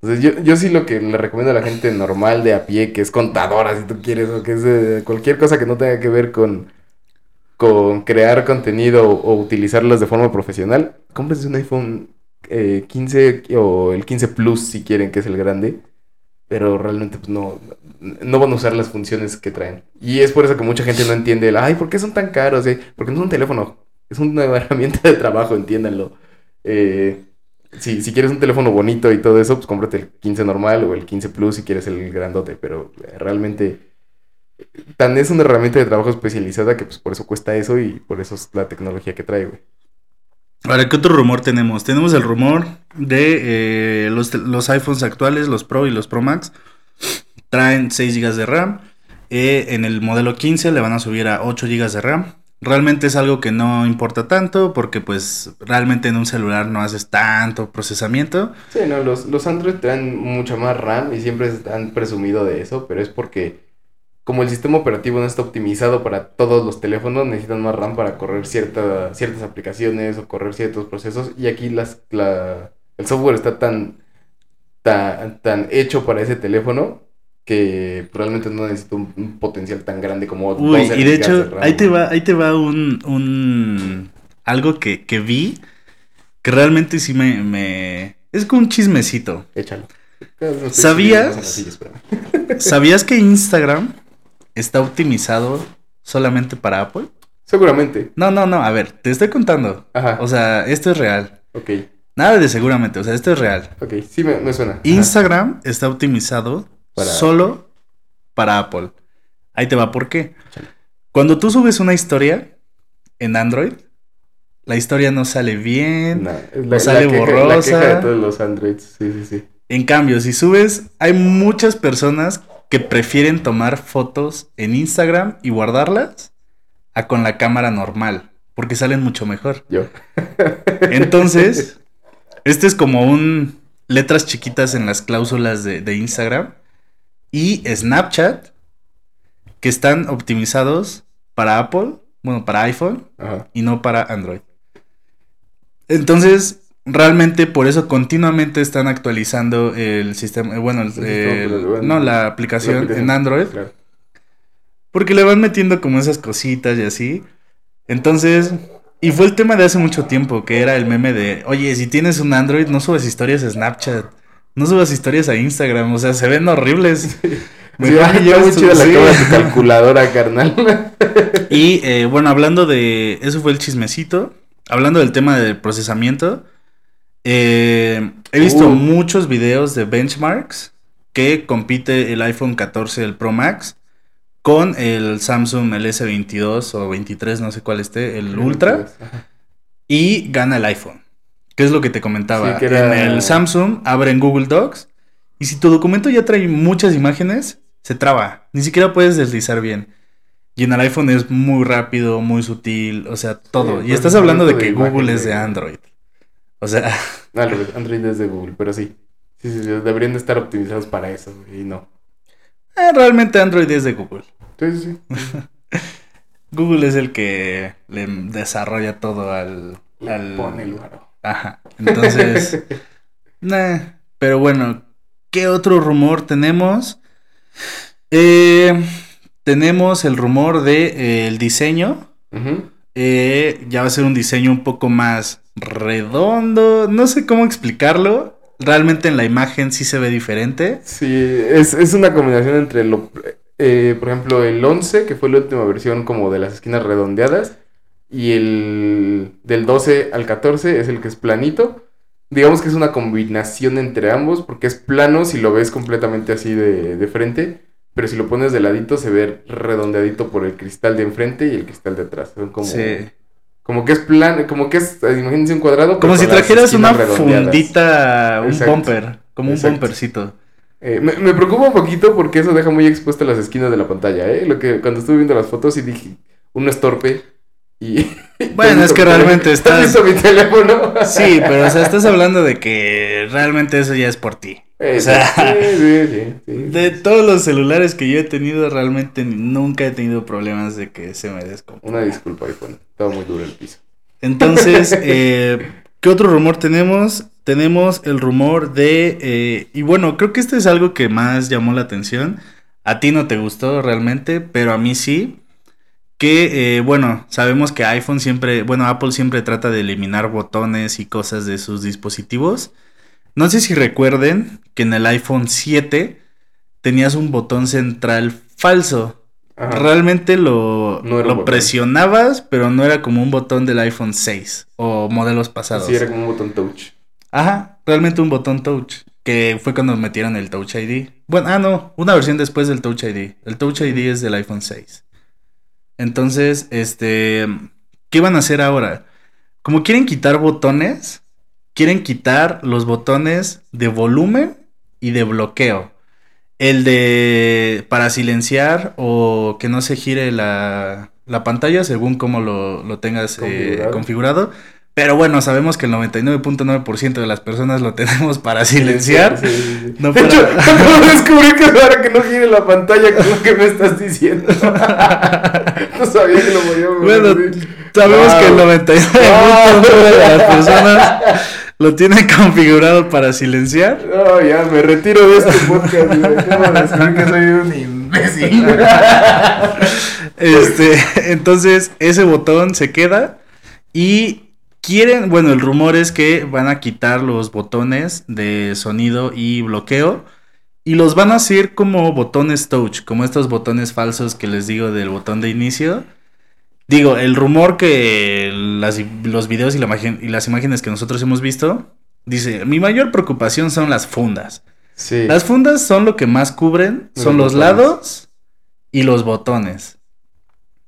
Entonces yo, yo sí lo que le recomiendo a la gente normal de a pie, que es contadora si tú quieres, o que es cualquier cosa que no tenga que ver con, con crear contenido o, utilizarlas de forma profesional, cómprense un iPhone eh, 15 o el 15 Plus si quieren, que es el grande pero realmente pues, no, no van a usar las funciones que traen. Y es por eso que mucha gente no entiende el, ay, ¿por qué son tan caros? eh? Porque no es un teléfono, es una herramienta de trabajo, entiéndanlo. Eh, si, si quieres un teléfono bonito y todo eso, pues cómprate el 15 normal o el 15 Plus si quieres el grandote, pero eh, realmente tan es una herramienta de trabajo especializada que pues por eso cuesta eso y por eso es la tecnología que trae, güey. Ahora, ¿qué otro rumor tenemos? Tenemos el rumor de eh, los, los iPhones actuales, los Pro y los Pro Max. Traen 6 GB de RAM. Eh, en el modelo 15 le van a subir a 8 GB de RAM. Realmente es algo que no importa tanto porque pues realmente en un celular no haces tanto procesamiento. Sí, no, los, los Android traen mucha más RAM y siempre han presumido de eso, pero es porque como el sistema operativo no está optimizado para todos los teléfonos, necesitan más RAM para correr cierta, ciertas aplicaciones o correr ciertos procesos y aquí las, la, el software está tan, tan, tan hecho para ese teléfono que realmente no necesita un, un potencial tan grande como Uy, 12 y de hecho, ahí te va, ahí te va un, un algo que, que vi que realmente sí me, me... Es como un chismecito. Échalo. ¿Sabías? ¿Sabías que Instagram está optimizado solamente para Apple? Seguramente. No, no, no, a ver, te estoy contando. Ajá. O sea, esto es real. ok. Nada de seguramente, o sea, esto es real. Ok. Sí me, me suena. Ajá. Instagram está optimizado Solo para Apple. Ahí te va, ¿por qué? Cuando tú subes una historia en Android, la historia no sale bien, no, sale borrosa. de todos los Androids, sí, sí, sí. En cambio, si subes, hay muchas personas que prefieren tomar fotos en Instagram y guardarlas a con la cámara normal, porque salen mucho mejor. Yo. Entonces, este es como un letras chiquitas en las cláusulas de, Instagram y Snapchat que están optimizados para Apple, bueno, para iPhone y no para Android. Entonces, realmente por eso continuamente están actualizando el sistema, eh, bueno, no, la aplicación, en Android. Porque le van metiendo como esas cositas y así. Entonces, y fue el tema de hace mucho tiempo, que era el meme de, oye, si tienes un Android, no subas historias a Snapchat, no subas historias a Instagram, o sea, se ven horribles. Sí. muy chida la de calculadora, carnal. y eh, bueno, hablando de, eso fue el chismecito, hablando del tema del procesamiento, eh, he visto uh. muchos videos de benchmarks que compite el iPhone 14, el Pro Max, con el Samsung el S22 o 23, no sé cuál esté, el Ultra, y gana el iPhone. ¿Qué es lo que te comentaba? En el Samsung abren Google Docs y si tu documento ya trae muchas imágenes, se traba. Ni siquiera puedes deslizar bien. Y en el iPhone es muy rápido, muy sutil, o sea, todo. y estás hablando de que Google es de Android. O sea... Android es de Google, pero sí. Sí, sí, deberían de estar optimizados para eso y no. Eh, realmente Android es de Google. Sí, sí. Google es el que le desarrolla todo al. al... Pone el Ajá. Entonces. Pero bueno, ¿qué otro rumor tenemos? Eh, tenemos el rumor de eh, el diseño. Eh, ya va a ser un diseño un poco más redondo. No sé cómo explicarlo. Realmente en la imagen sí se ve diferente. Sí, es, es una combinación entre lo eh, por ejemplo, el 11, que fue la última versión como de las esquinas redondeadas, y el del 12 al 14 es el que es planito. Digamos que es una combinación entre ambos, porque es plano si lo ves completamente así de, frente, pero si lo pones de ladito se ve redondeadito por el cristal de enfrente y el cristal de atrás. Son como, como que es plan, como que es, imagínense un cuadrado. Como si trajeras una fundita, un bumper, como un bumpercito. Eh, me, preocupa un poquito porque eso deja muy expuestas las esquinas de la pantalla, ¿eh? Lo que cuando estuve viendo las fotos y dije, uno es torpe y... Bueno, es que realmente estás... ¿Has visto mi teléfono? sí, pero o sea, estás hablando de que realmente eso ya es por ti. O sea, sí, sí, sí, de todos los celulares que yo he tenido, realmente nunca he tenido problemas de que se me descomponga. Una disculpa, iPhone. Estaba muy duro el piso. Entonces, eh, ¿qué otro rumor tenemos? tenemos el rumor de... Eh, y bueno, creo que este es algo que más llamó la atención. A ti no te gustó realmente, pero a mí sí. Que, eh, bueno, sabemos que iPhone siempre, bueno, Apple siempre trata de eliminar botones y cosas de sus dispositivos. No sé si recuerden que en el iPhone 7 tenías un botón central falso. Realmente lo, lo presionabas, pero no era como un botón del iPhone 6 o modelos pasados. Sí, era como un botón touch. Ajá, realmente un botón touch. Que fue cuando metieron el Touch ID. Bueno, ah, no, una versión después del Touch ID. El Touch ID es del iPhone 6. Entonces, este. ¿Qué van a hacer ahora? Como quieren quitar botones, quieren quitar los botones de volumen y de bloqueo. El de para silenciar o que no se gire la, la pantalla según como lo, lo tengas eh, configurado. Pero bueno, sabemos que el 99.9% de las personas lo tenemos para silenciar. Sí, sí, no de hecho, descubrí que ahora que no gire la pantalla con lo que me estás diciendo. no sabía que lo podía Bueno, sabemos que el 99.9% de las personas lo tienen configurado para silenciar. No, ya, me retiro de este podcast. Me que soy un imbécil. este, entonces, ese botón se queda y Quieren, bueno, el rumor es que van a quitar los botones de sonido y bloqueo y los van a hacer como botones touch, como estos botones falsos que les digo del botón de inicio. Digo, el rumor que los videos y, y las imágenes que nosotros hemos visto dice, mi mayor preocupación son las fundas. Sí. Las fundas son lo que más cubren, son los, Los lados y los botones.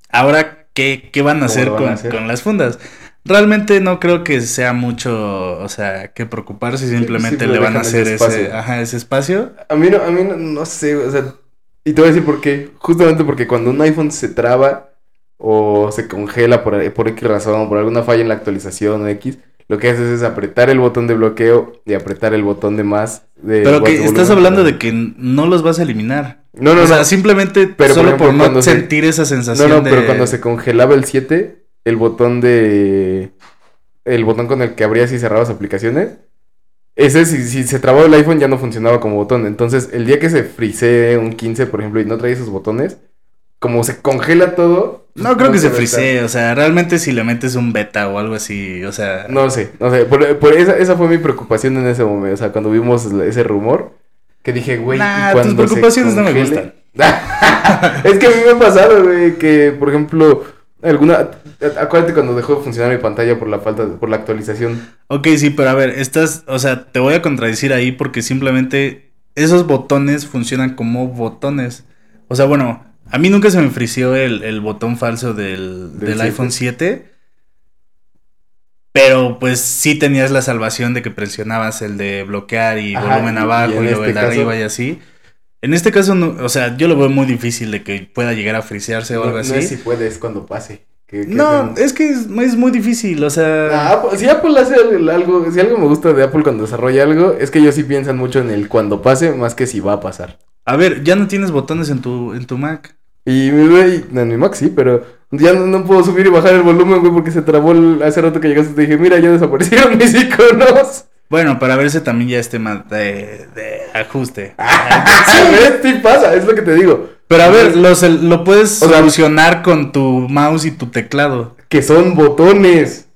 Ahora, ¿qué, qué van a ¿Cómo hacer van con, a hacer? con las fundas? Realmente no creo que sea mucho, o sea, que preocuparse, simplemente sí, le van a ese hacer ese, espacio. ajá, ese espacio. A mí no, a mí no, no sé, o sea, y te voy a decir por qué. Justamente porque cuando un iPhone se traba o se congela por, por X razón, por alguna falla en la actualización o X, lo que haces es apretar el botón de bloqueo y apretar el botón de más. De Pero que estás hablando de que no los vas a eliminar. No, no, o sea, no. simplemente Pero, por solo ejemplo, por no se- sentir esa No, sensación no, de... pero cuando se congelaba el 7, el botón de. El botón con el que abrías y cerrabas aplicaciones. Ese, si, si se trabó el iPhone, ya no funcionaba como botón. Entonces, el día que se frisee un 15, por ejemplo, y no trae esos botones, como se congela todo. No creo que se frisee, o sea, realmente si le metes un beta o algo así, o sea... No sé, no sé. Por, por esa, esa fue mi preocupación en ese momento. O sea, cuando vimos ese rumor, que dije, güey, ¿y Nah, cuando tus se preocupaciones no me congele? gustan. es que a mí me ha pasado, güey, que por ejemplo, alguna. Acuérdate cuando dejó de funcionar mi pantalla por la falta, por la actualización. Ok, sí, pero a ver, estás, o sea, te voy a contradecir ahí porque simplemente esos botones funcionan como botones. O sea, bueno, a mí nunca se me frició el, el botón falso del, Del del 7. iPhone 7. Pero pues sí tenías la salvación de que presionabas el de bloquear y Ajá, volumen abajo y y, luego este el de caso- arriba y así. En este caso, no, o sea, yo lo veo muy difícil de que pueda llegar a frisearse o No, algo no así. es si puede, es cuando pase. Que- que No, es que es, es muy difícil, o sea... Ah, Apple- si Apple hace algo, si algo me gusta de Apple cuando desarrolla algo, es que ellos sí piensan mucho en el cuando pase más que si va a pasar. A ver, ya no tienes botones en tu, en tu Mac. Y mi güey, en mi Mac sí, pero ya no, no puedo subir y bajar el volumen, güey, porque se trabó el- hace rato que llegaste. Te dije, mira, ya desaparecieron mis iconos. Bueno, para verse también ya es tema de, de ajuste. Sí, ¿ves? Sí pasa, es lo que te digo. Pero a ver, los- lo puedes O sea- solucionar con tu mouse y tu teclado. Que son botones.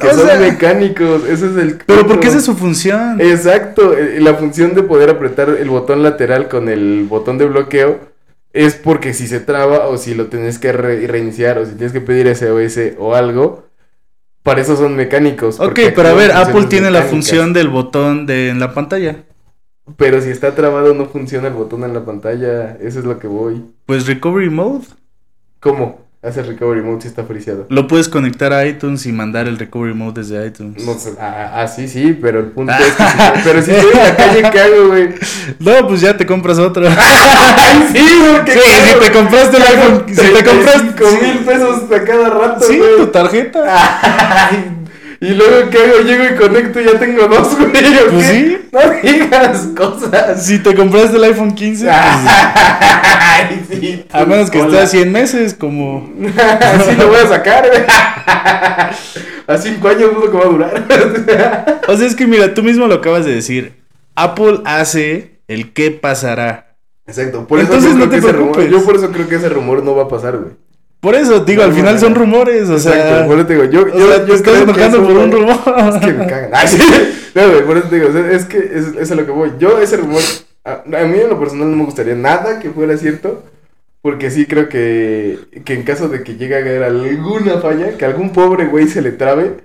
Que O son sea- mecánicos. Ese es el. Pero porque esa es su función. Exacto. eh, La función de poder apretar el botón lateral con el botón de bloqueo es porque si se traba o si lo tienes que re- reiniciar o si tienes que pedir SOS o algo, para eso son mecánicos. ok, pero a ver, Apple tiene la función del botón de en la pantalla. Pero si está trabado no funciona el botón en la pantalla. Eso es lo que voy. Pues Recovery Mode. ¿Cómo? Hace recovery mode si está friseado. Lo puedes conectar a iTunes y mandar el Recovery Mode desde iTunes. No sé, ah, ah, sí, sí, pero el punto es que si, pero si estoy en la calle, ¿qué hago, güey? No, pues ya te compras otro. ¡Ay, sí, güey! Sí, si te compraste el iPhone, si te compraste- 5 mil pesos a cada rato, sí, tu tarjeta. Ay, y luego, ¿qué hago? Llego y conecto y ya tengo dos, güey. ¿o Pues sí. No digas cosas. Si te compraste el iPhone 15, pues, sí. a menos que esté a 100 meses, como... Así lo voy a sacar, güey. A cinco años no sé cómo va a durar. O sea, es que mira, tú mismo lo acabas de decir. Apple hace el qué pasará. Exacto, por eso Entonces yo no te que ese rumor, preocupes. yo por eso creo que ese rumor no va a pasar, güey. Por eso, digo, No, al final no, son rumores, o sea... Exacto, por eso te digo, yo, yo, sea, yo te estás enojando por un rumor. Es que me cagan. Ay, sí. No, güey, por eso te digo, sea, es que es, es a lo que voy. Yo ese rumor, a, a mí en lo personal no me gustaría nada que fuera cierto, porque sí creo que, que en caso de que llegue a haber alguna falla, que algún pobre güey se le trabe,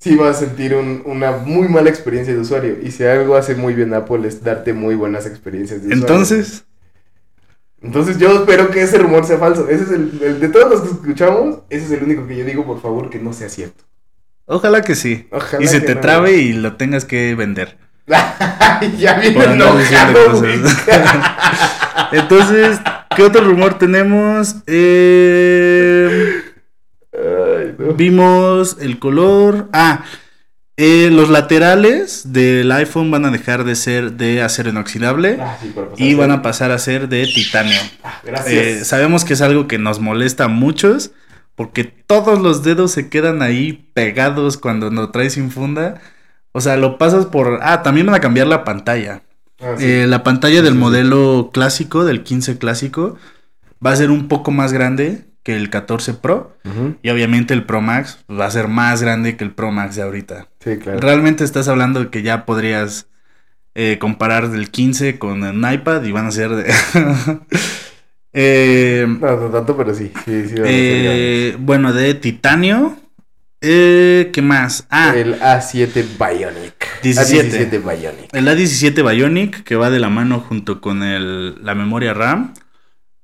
sí va a sentir un- una muy mala experiencia de usuario. Y si algo hace muy bien Apple es darte muy buenas experiencias de usuario. Entonces, Entonces yo espero que ese rumor sea falso. Ese es el, el- de todos los que escuchamos, ese es el único que yo digo, por favor, que no sea cierto. ojalá que sí. Ojalá y se te no. trabe y lo tengas que vender. ya viene enojado. Entonces, ¿qué otro rumor tenemos? Eh, Ay, no. vimos el color. Ah, eh, los laterales del iPhone van a dejar de ser de acero inoxidable Ah, sí, pasar y van a pasar a ser de titanio. Ah, Gracias. Eh, sabemos que es algo que nos molesta a muchos porque todos los dedos se quedan ahí pegados cuando lo traes sin funda. O sea, lo pasas por... Ah, también van a cambiar la pantalla. Ah, sí. Eh, la pantalla Sí, del modelo clásico, del 15 clásico, va a ser un poco más grande que el 14 Pro. Y obviamente el Pro Max va a ser más grande que el Pro Max de ahorita. Sí, claro. Realmente estás hablando de que ya podrías eh, comparar del 15 con un iPad y van a ser de... Eh, No, no tanto, pero sí. Sí, sí. van a ser eh, bueno, de titanio. Eh, ¿Qué más? Ah, El A7 Bionic. 17. A17 Bionic. el A17 Bionic, que va de la mano junto con el, la memoria RAM.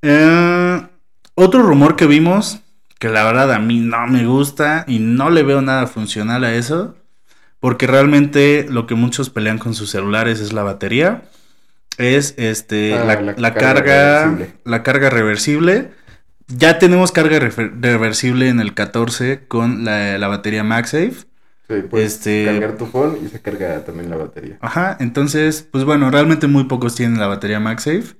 Eh, otro rumor que vimos, que la verdad a mí no me gusta y no le veo nada funcional a eso, porque realmente lo que muchos pelean con sus celulares es la batería, es este Ah, la, la la carga la carga reversible. Ya tenemos carga reversible en el 14 con la, la batería MagSafe. Sí, puedes Este- cargar tu phone y se carga también la batería. Ajá, entonces, pues bueno, realmente muy pocos tienen la batería MagSafe.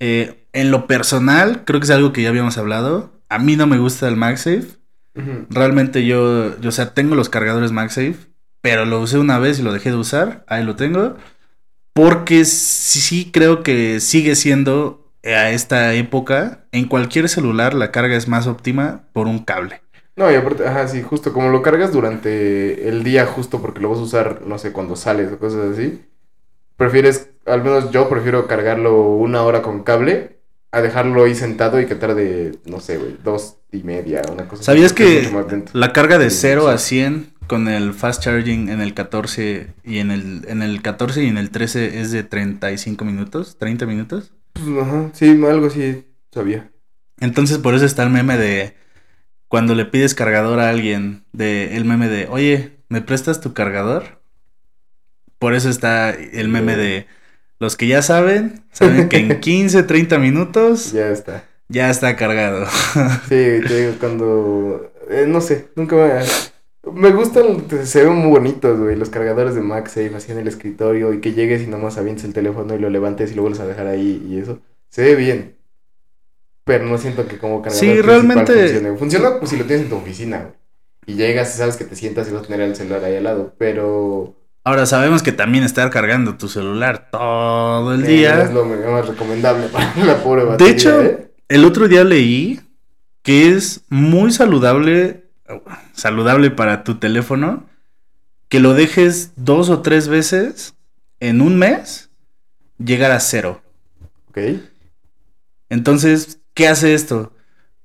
Eh, en lo personal, creo que es algo que ya habíamos hablado. A mí no me gusta el MagSafe. Ujú. Realmente yo, yo, o sea, tengo los cargadores MagSafe, pero lo usé una vez y lo dejé de usar. Ahí lo tengo. Porque sí, sí creo que sigue siendo eh, a esta época, en cualquier celular la carga es más óptima por un cable. No, y aparte, ajá, sí, justo como lo cargas durante el día, justo porque lo vas a usar, no sé, cuando sales o cosas así, prefieres, al menos yo prefiero cargarlo una hora con cable a dejarlo ahí sentado y que tarde, no sé, güey, dos y media, una cosa ¿Sabías que la carga de Sí, 0 sí. a 100 con el fast charging en el 14 y en el, en el 14 y en el 13 es de 35 minutos, 30 minutos? Pues, ajá, sí, algo sí sabía. Entonces por eso está el meme de cuando le pides cargador a alguien, de el meme de, oye, ¿me prestas tu cargador? Por eso está el meme de los que ya saben, saben que en 15, 30 minutos Ya está. ya está cargado. Sí, te digo, cuando, eh, no sé, nunca me... Me gustan, se ven muy bonitos, güey, los cargadores de MagSafe así en el escritorio y que llegues y nomás avientes el teléfono y lo levantes y lo vuelves a dejar ahí y eso. Se ve bien. Pero no siento que como cargador Sí, realmente- funcione. Funciona pues, si lo tienes en tu oficina, güey. Y llegas y sabes que te sientas y vas a tener el celular ahí al lado, pero... Ahora sabemos que también estar cargando tu celular todo el eh, día. es lo más recomendable para la pobre batería, De hecho, ¿eh? el otro día leí que es muy saludable, saludable para tu teléfono, que lo dejes dos o tres veces en un mes, llegar a cero. Ok. Entonces, ¿qué hace esto?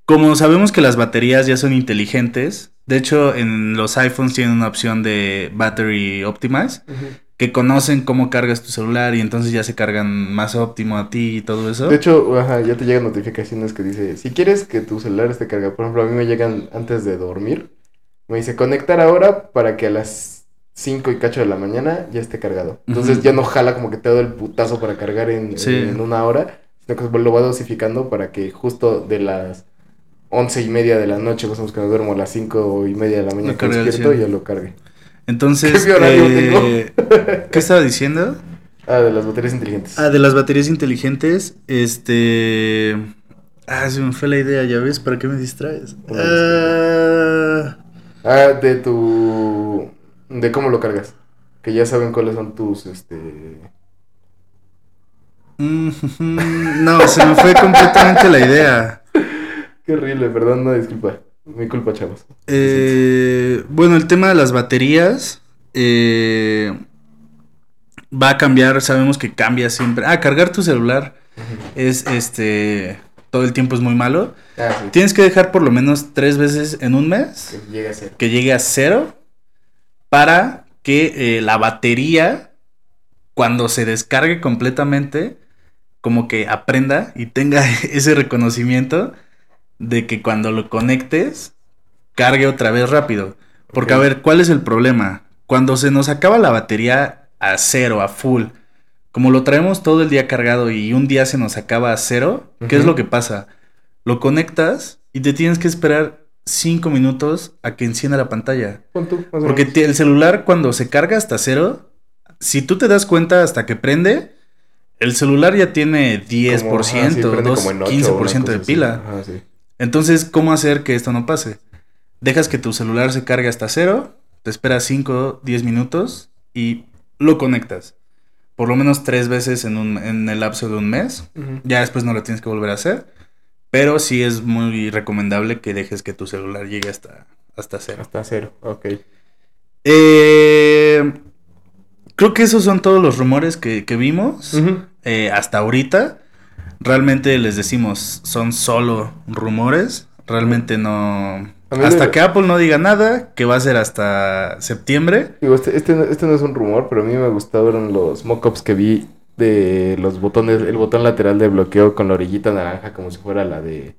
Como sabemos que las baterías ya son inteligentes, de hecho en los iPhones tienen una opción de Battery Optimize, que conocen cómo cargas tu celular y entonces ya se cargan más óptimo a ti y todo eso. De hecho, ajá, ya te llegan notificaciones que dice, si quieres que tu celular esté cargado, por ejemplo, a mí me llegan antes de dormir, me dice conectar ahora para que a las 5 y cacho de la mañana ya esté cargado. Entonces ya no jala como que te da el putazo para cargar en, Sí. en una hora, sino que lo va dosificando para que justo de las once y media de la noche, más o menos que me duermo a las cinco y media de la mañana que despierto, 100. ya lo cargue. Entonces, ¿Qué eh, ¿qué estaba diciendo? Ah, de las baterías inteligentes. Ah, de las baterías inteligentes, este... Ah, se me fue la idea, ya ves, ¿para qué me distraes? Ah, Ah, de tu... de cómo lo cargas. Que ya saben cuáles son tus, este... mm, no, se me fue completamente la idea. Qué horrible, perdón, no, disculpa. Mi culpa, chavos. Eh, bueno, el tema de las baterías eh, va a cambiar, sabemos que cambia siempre. Ah, cargar tu celular es este todo el tiempo es muy malo. Ah, sí. Tienes que dejar por lo menos tres veces en un mes a que llegue a cero para que eh, la batería cuando se descargue completamente como que aprenda y tenga ese reconocimiento de que cuando lo conectes cargue otra vez rápido. Porque a ver, ¿cuál es el problema? Cuando se nos acaba la batería a cero, a full, como lo traemos todo el día cargado y un día se nos acaba a cero, ¿qué es lo que pasa? Lo conectas y te tienes que esperar cinco minutos a que encienda la pantalla. Tú, Porque el celular cuando se carga hasta cero, si tú te das cuenta hasta que prende, el celular ya tiene 10%, Como, ajá, sí, prende dos- como en ocho, 15% una de pila. Sí. Entonces, ¿cómo hacer que esto no pase? Dejas que tu celular se cargue hasta cero, te esperas 5, 10 minutos y lo conectas. Por lo menos tres veces en, un, en el lapso de un mes. Ya después no lo tienes que volver a hacer. Pero sí es muy recomendable que dejes que tu celular llegue hasta, hasta cero. Hasta cero, ok. Eh, creo que esos son todos los rumores que, que vimos eh, hasta ahorita. Realmente les decimos, son solo rumores. Realmente no... Hasta de- que Apple no diga nada, que va a ser hasta septiembre. Digo, este, este, no- este no es un rumor, pero a mí me gustaron los mockups que vi de los botones, el botón lateral de bloqueo con la orillita naranja como si fuera la de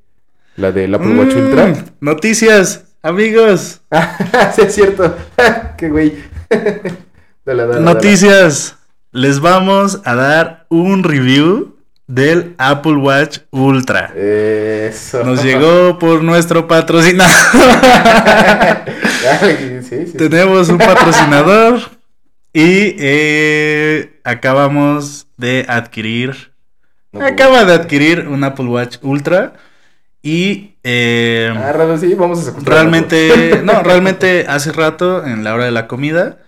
la del Apple Watch Mm, Ultra. Noticias, amigos. sí, es cierto. Qué güey. dale, dale, dale. Noticias. Les vamos a dar un review del Apple Watch Ultra. Eso. Nos llegó por nuestro patrocinador. Ay, sí, sí. Tenemos un patrocinador y eh, acabamos de adquirir. No, pues. Acaba de adquirir un Apple Watch Ultra y eh, Ah, raro, sí, vamos a realmente, no, realmente hace rato en la hora de la comida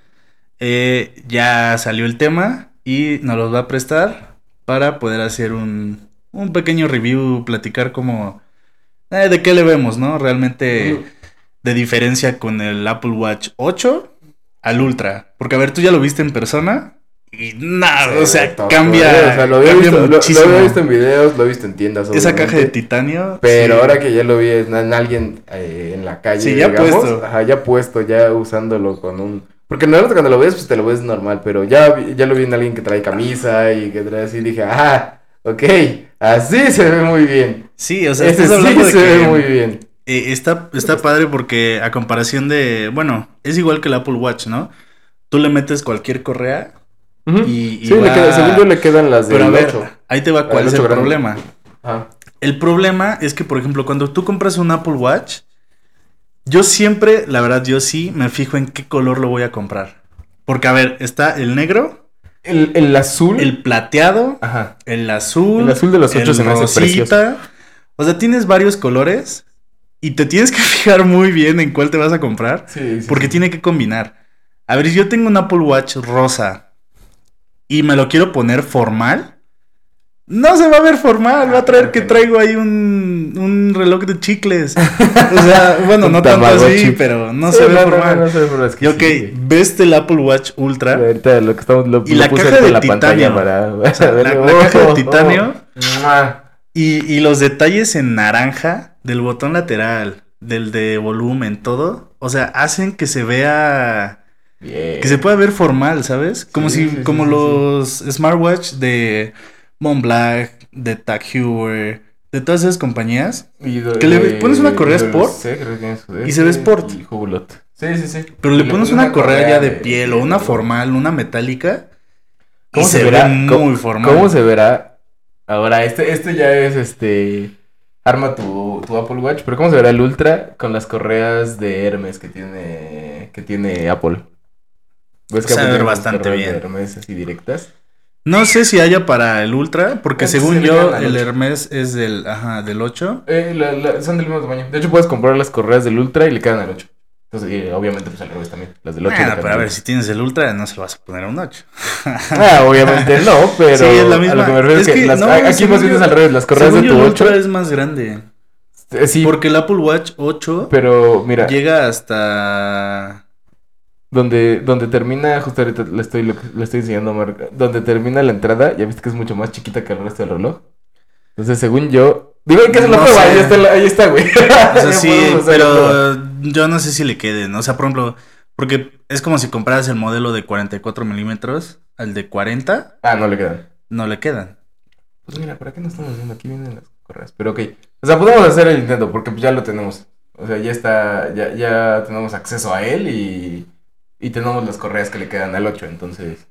eh, ya salió el tema y nos los va a prestar para poder hacer un, un pequeño review, platicar como eh, de qué le vemos, ¿no? Realmente de diferencia con el Apple Watch 8 al Ultra. Porque a ver, tú ya lo viste en persona y nada, Sí, o sea, cambia, o sea, lo había, cambia visto, lo- lo, muchísimo. había visto en videos, lo he visto en tiendas. Esa caja de titanio. Pero sí. ahora que ya lo vi en, en alguien eh, en la calle, Sí, ya digamos, puesto. Ajá, ya puesto, ya usándolo con un... Porque normalmente cuando lo ves, pues te lo ves normal, pero ya, ya lo vi en alguien que trae camisa y que trae así, dije, ah, ok, así se ve muy bien. Sí, o sea, Ese estás sí hablando de se que ve muy bien. eh, está, está padre porque a comparación de, bueno, es igual que el Apple Watch, ¿no? Tú le metes cualquier correa y, y sí, le va- queda- según yo le quedan las del Pero a ver, 8. ahí te va cuál es el 8 grande. problema. El problema es que, por ejemplo, cuando tú compras un Apple Watch, yo siempre, la verdad, yo sí me fijo en qué color lo voy a comprar. Porque, a ver, está el negro, El, el azul. el plateado, Ajá. el azul. El azul de los ocho se me hace precioso. O sea, tienes varios colores y te tienes que fijar muy bien en cuál te vas a comprar. Sí, sí, Porque sí. tiene que combinar. A ver, si yo tengo un Apple Watch rosa y me lo quiero poner formal, no se va a ver formal. Va a traer claro que traigo ahí un, un reloj de chicles. O sea, bueno, no tanto así, pero no Sí, se ve no, formal. no, no se ve formal. Es que Y ok, sí, ves el Apple Watch Ultra. Ahorita lo que estamos lo, Y lo la puse caja de la pantalla titanio. para, sea, la- caja de Oh, titanio. oh. Y, y los detalles en naranja del botón lateral, del de volumen, todo. O sea, hacen que se vea. Bien. Que se pueda ver formal, ¿sabes? Como Sí, si, como sí, los smartwatch de Montblanc, de Tag Heuer, de todas esas compañías. Y que le pones una correa Sport que y se ve Sport. Y Hublot. Sí, sí, sí. Pero Y le pones una correa ya de de- piel o una formal, una metálica. Y ¿Cómo se, se ve verá? muy ¿Cómo- formal. ¿Cómo se verá? Ahora, este, este ya es este. Arma tu, tu Apple Watch, pero ¿cómo se verá el Ultra con las correas de Hermes que tiene, que tiene Apple? ¿Ves Se va a Apple ver tiene bastante bien. de Hermes así directas? No sé si haya para el Ultra, porque según se yo, el. Hermes es del, ajá, del 8. Eh, la- la- son del mismo tamaño. De hecho, puedes comprar las correas del Ultra y le quedan al 8. Entonces, obviamente, pues al revés también. Las del 8. Bueno, pero a ver, si tienes el Ultra, no se lo vas a poner a un 8. Ah, obviamente no, pero Sí, es la a misma. lo que me refiero es que, que, las- no, a- aquí más bien yo- es al revés. Las correas de yo, tu el 8. Ultra es más grande. eh, Sí, Porque el Apple Watch 8 pero mira, llega hasta... donde, donde termina, justo ahorita le estoy, le estoy enseñando a Marc, donde termina la entrada, ya viste que es mucho más chiquita que el resto del reloj. Entonces, según yo, digo, que hacer la No prueba, ahí está, ahí está, güey. O sea, sí, pero yo no sé si le queden. O sea, por ejemplo, porque es como si compraras el modelo de 44 milímetros al de 40, Ah, no le quedan. no le quedan. Pues mira, ¿para qué no estamos viendo? Aquí vienen las correas. Pero ok. O sea, podemos hacer el intento porque ya lo tenemos. O sea, ya está, ya, ya tenemos acceso a él y, y tenemos las correas que le quedan al 8, entonces...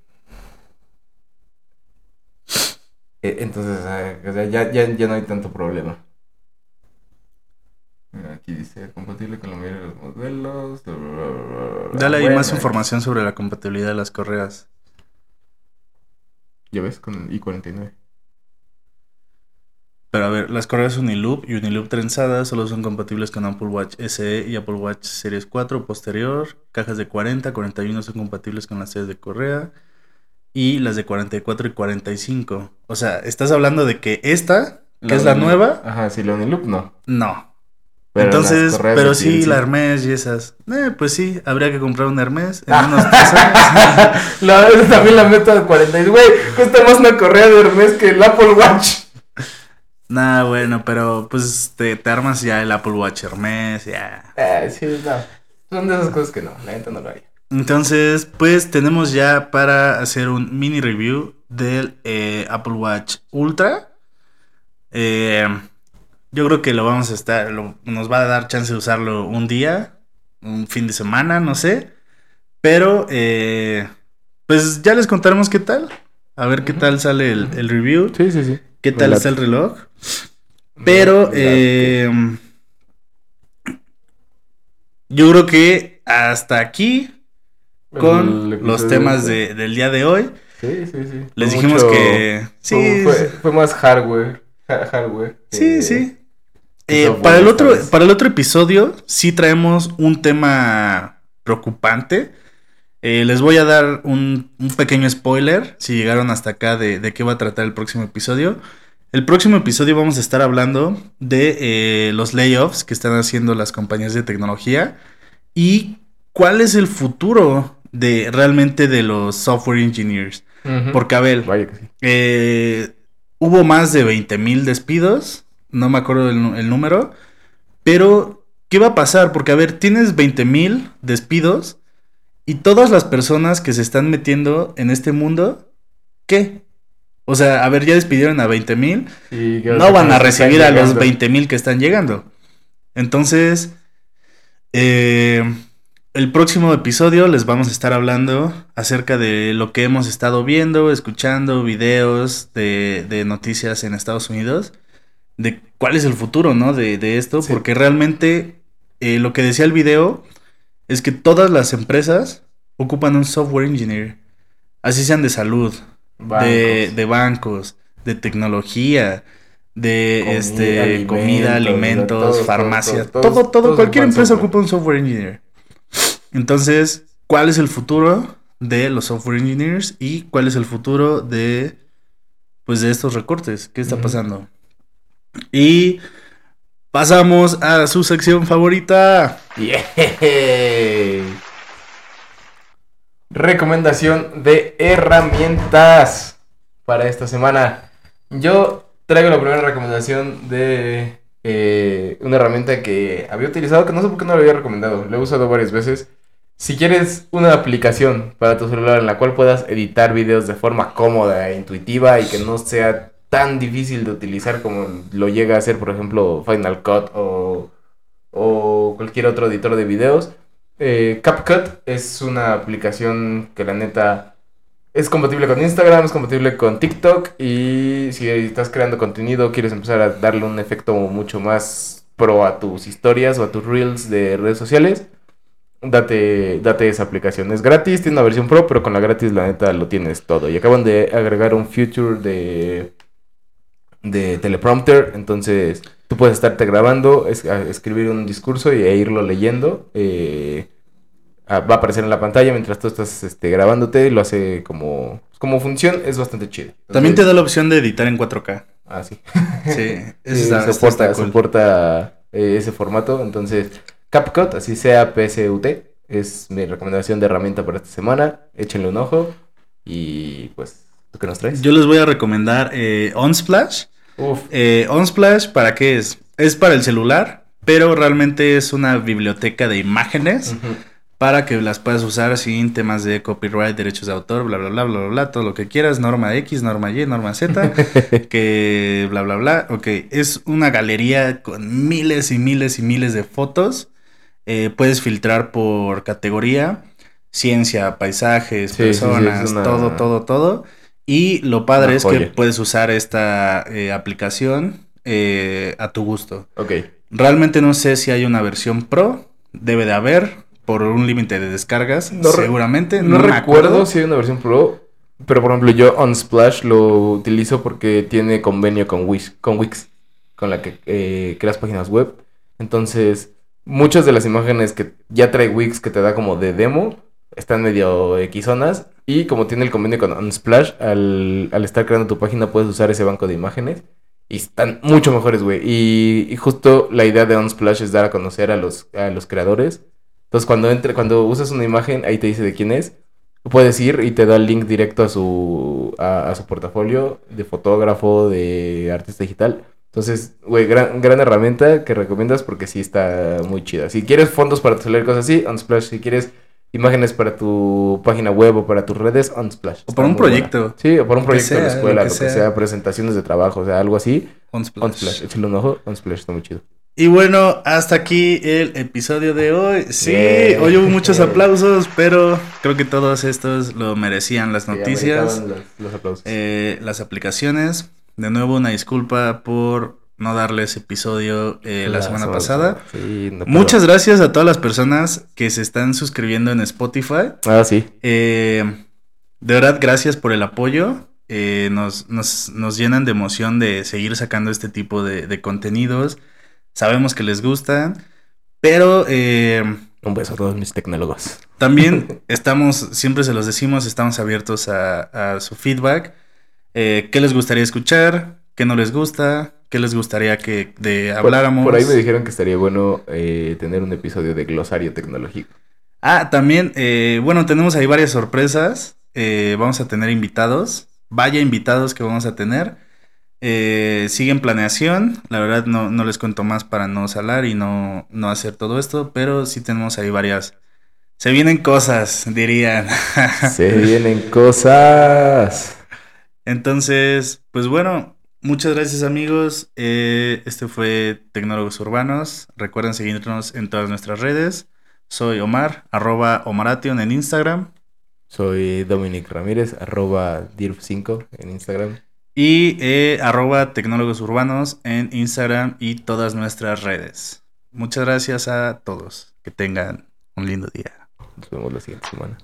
Eh, Entonces, o sea, ya, ya, ya no hay tanto problema. Mira, aquí dice compatible con la mayoría de los modelos. bla, bla, bla, bla, bla. Dale ahí Bueno, más información sobre la compatibilidad de las correas. Ya ves, con el i49. Pero a ver, las correas Uniloop y Uniloop trenzadas solo son compatibles con Apple Watch SE y Apple Watch Series 4 posterior. Cajas de 40, 41 son compatibles con las series de correa. Y las de 44 y 45. O sea, estás hablando de que esta, que es la nueva, Ajá, sí, la Uniloop no. no. Pero Entonces, pero sí, piel, la Hermes y esas. Eh, pues sí, habría que comprar un Hermes en Ah. unos tres años. La, también la meta de 40. Güey, cuesta más una correa de Hermes que el Apple Watch. Nah, bueno, pero pues te, te armas ya el Apple Watch Hermes, ya. Eh, sí, no. Son de esas cosas que no, la gente no lo haría. Entonces, pues tenemos ya para hacer un mini review del eh, Apple Watch Ultra. Eh, yo creo que lo vamos a estar, lo- nos va a dar chance de usarlo un día, un fin de semana, no sé. Pero, eh, pues ya les contaremos qué tal. A ver qué tal sale el, el review. Sí, sí, sí. ¿Qué tal Relate. está el reloj? Pero eh, yo creo que hasta aquí con El los temas de- de- del día de hoy. Sí, sí, sí. Les Fue dijimos mucho- que sí, Fue, fue- más hardware. ha- Hardware. sí, eh, sí. Eh, para el otro, para el otro episodio sí traemos un tema preocupante. Eh, les voy a dar un, un pequeño spoiler si llegaron hasta acá de, de qué va a tratar el próximo episodio. El próximo episodio vamos a estar hablando de eh, los layoffs que están haciendo las compañías de tecnología y cuál es el futuro de realmente de los software engineers. Porque que sí. eh, hubo más de 20 mil despidos, no me acuerdo el, el número, pero ¿qué va a pasar? Porque, a ver, tienes 20 mil despidos y todas las personas que se están metiendo en este mundo, ¿qué? O sea, a ver, ya despidieron a 20 mil, no van a recibir a los llegando. 20 mil que están llegando. Entonces, eh, el próximo episodio les vamos a estar hablando acerca de lo que hemos estado viendo, escuchando, videos de, de noticias en Estados Unidos, de cuál es el futuro, ¿no? De, de esto, Sí. porque realmente eh, lo que decía el video es que todas las empresas ocupan un software engineer, así sean de salud, de, Bancos. de bancos, de tecnología, de Comida, este alimentos, comida, alimentos, todo, farmacia, todo, todo, cualquier empresa software. ocupa un software engineer. Entonces, ¿cuál es el futuro de los software engineers y cuál es el futuro de pues de estos recortes? ¿Qué está pasando? Y pasamos a su sección favorita. Yay. Recomendación de herramientas para esta semana. Yo traigo la primera recomendación de eh, una herramienta que había utilizado, que no sé por qué no la había recomendado. La he usado varias veces. Si quieres una aplicación para tu celular en la cual puedas editar videos de forma cómoda e intuitiva y que no sea tan difícil de utilizar como lo llega a ser, por ejemplo, Final Cut o, o cualquier otro editor de videos, eh, CapCut es una aplicación que la neta es compatible con Instagram, es compatible con TikTok y si estás creando contenido, quieres empezar a darle un efecto mucho más pro a tus historias o a tus reels de redes sociales, date, date esa aplicación. Es gratis, tiene una versión pro, pero con la gratis la neta lo tienes todo. Y acaban de agregar un feature de, de teleprompter, entonces tú puedes estarte grabando, es- escribir un discurso y, e irlo leyendo. eh, va a aparecer en la pantalla mientras tú estás este, grabándote, lo hace como, como función, es bastante chido. También te da la opción de editar en 4K. Ah, sí. Sí, Sí, eso está, eso soporta, está cool. soporta eh, ese formato. Entonces, CapCut, así sea PSUT, es mi recomendación de herramienta para esta semana. Échenle un ojo. Y pues, ¿tú qué nos traes? Yo les voy a recomendar eh, Unsplash. Uf, Eh, Unsplash, ¿para qué es? Es para el celular, pero realmente es una biblioteca de imágenes para que las puedas usar sin temas de copyright, derechos de autor, bla, bla, bla, bla, bla, bla, todo lo que quieras, norma X, norma Y, norma Z, que bla, bla, bla. Ok, es una galería con miles y miles y miles de fotos. Eh, puedes filtrar por categoría, ciencia, paisajes, Sí, sí, sí, personas, una- todo, todo, todo. Y lo padre Una es que puedes usar esta eh, aplicación eh, a tu gusto. ok. Realmente no sé si hay una versión pro, debe de haber, por un límite de descargas, No seguramente. No, recuerdo acuerdo. si hay una versión Pro. Pero por ejemplo, yo Unsplash lo utilizo porque tiene convenio con Wix, con Wix, con la que eh, creas páginas web. Entonces, muchas de las imágenes que ya trae Wix que te da como de demo están medio Xonas. Y como tiene el convenio con Unsplash, al, al estar creando tu página puedes usar ese banco de imágenes. Y están mucho mejores, güey. Y, y justo la idea de Unsplash es dar a conocer a los, a los creadores. Entonces, cuando, entre, cuando usas una imagen, ahí te dice de quién es. Puedes ir y te da el link directo a su, a, a su portafolio de fotógrafo, de artista digital. Entonces, güey, gran, gran herramienta que recomiendas porque sí está muy chida. Si quieres fondos para y cosas así, Unsplash. Si quieres imágenes para tu página web o para tus redes, Unsplash. O para un proyecto. Sí, o para un proyecto de la sea, escuela, lo lo que sea. sea. presentaciones de trabajo, o sea, algo así. Unsplash. Unsplash, échale un ojo, Unsplash está muy chido. Y bueno, hasta aquí el episodio de hoy. Sí, hoy hubo muchos aplausos, pero creo que todos estos lo merecían las noticias, Los, los aplausos. eh, las aplicaciones. De nuevo, una disculpa por no darles episodio eh, la, semana pasada. Sí, no, Muchas gracias a todas las personas que se están suscribiendo en Spotify. Ah, sí. Eh, de verdad, gracias por el apoyo. Eh, nos, nos, nos llenan de emoción de seguir sacando este tipo de, de contenidos. Sabemos que les gustan, pero Un beso a todos mis tecnólogos. también estamos, siempre se los decimos, estamos abiertos a, a su feedback. ¿Qué les gustaría escuchar? ¿Qué no les gusta? ¿Qué les gustaría que de Por- habláramos? Por, ahí me dijeron que estaría bueno eh, tener un episodio de glosario tecnológico. Ah, también, eh, bueno, tenemos ahí varias sorpresas. Eh, vamos a tener invitados. Vaya invitados que vamos a tener. Eh, sigue en planeación. La verdad no, no les cuento más para no salar y no, no hacer todo esto. Pero sí tenemos ahí varias. Se vienen cosas, dirían. Se vienen cosas. Entonces, pues bueno, muchas gracias amigos. Eh, este fue Tecnólogos Urbanos. Recuerden seguirnos en todas nuestras redes. Soy Omar, arroba Omaration en Instagram. Soy Dominic Ramírez, arroba DIRF5 en Instagram. Y eh, arroba Tecnólogos Urbanos en Instagram y todas nuestras redes. Muchas gracias a todos. Que tengan un lindo día. Nos vemos la siguiente semana.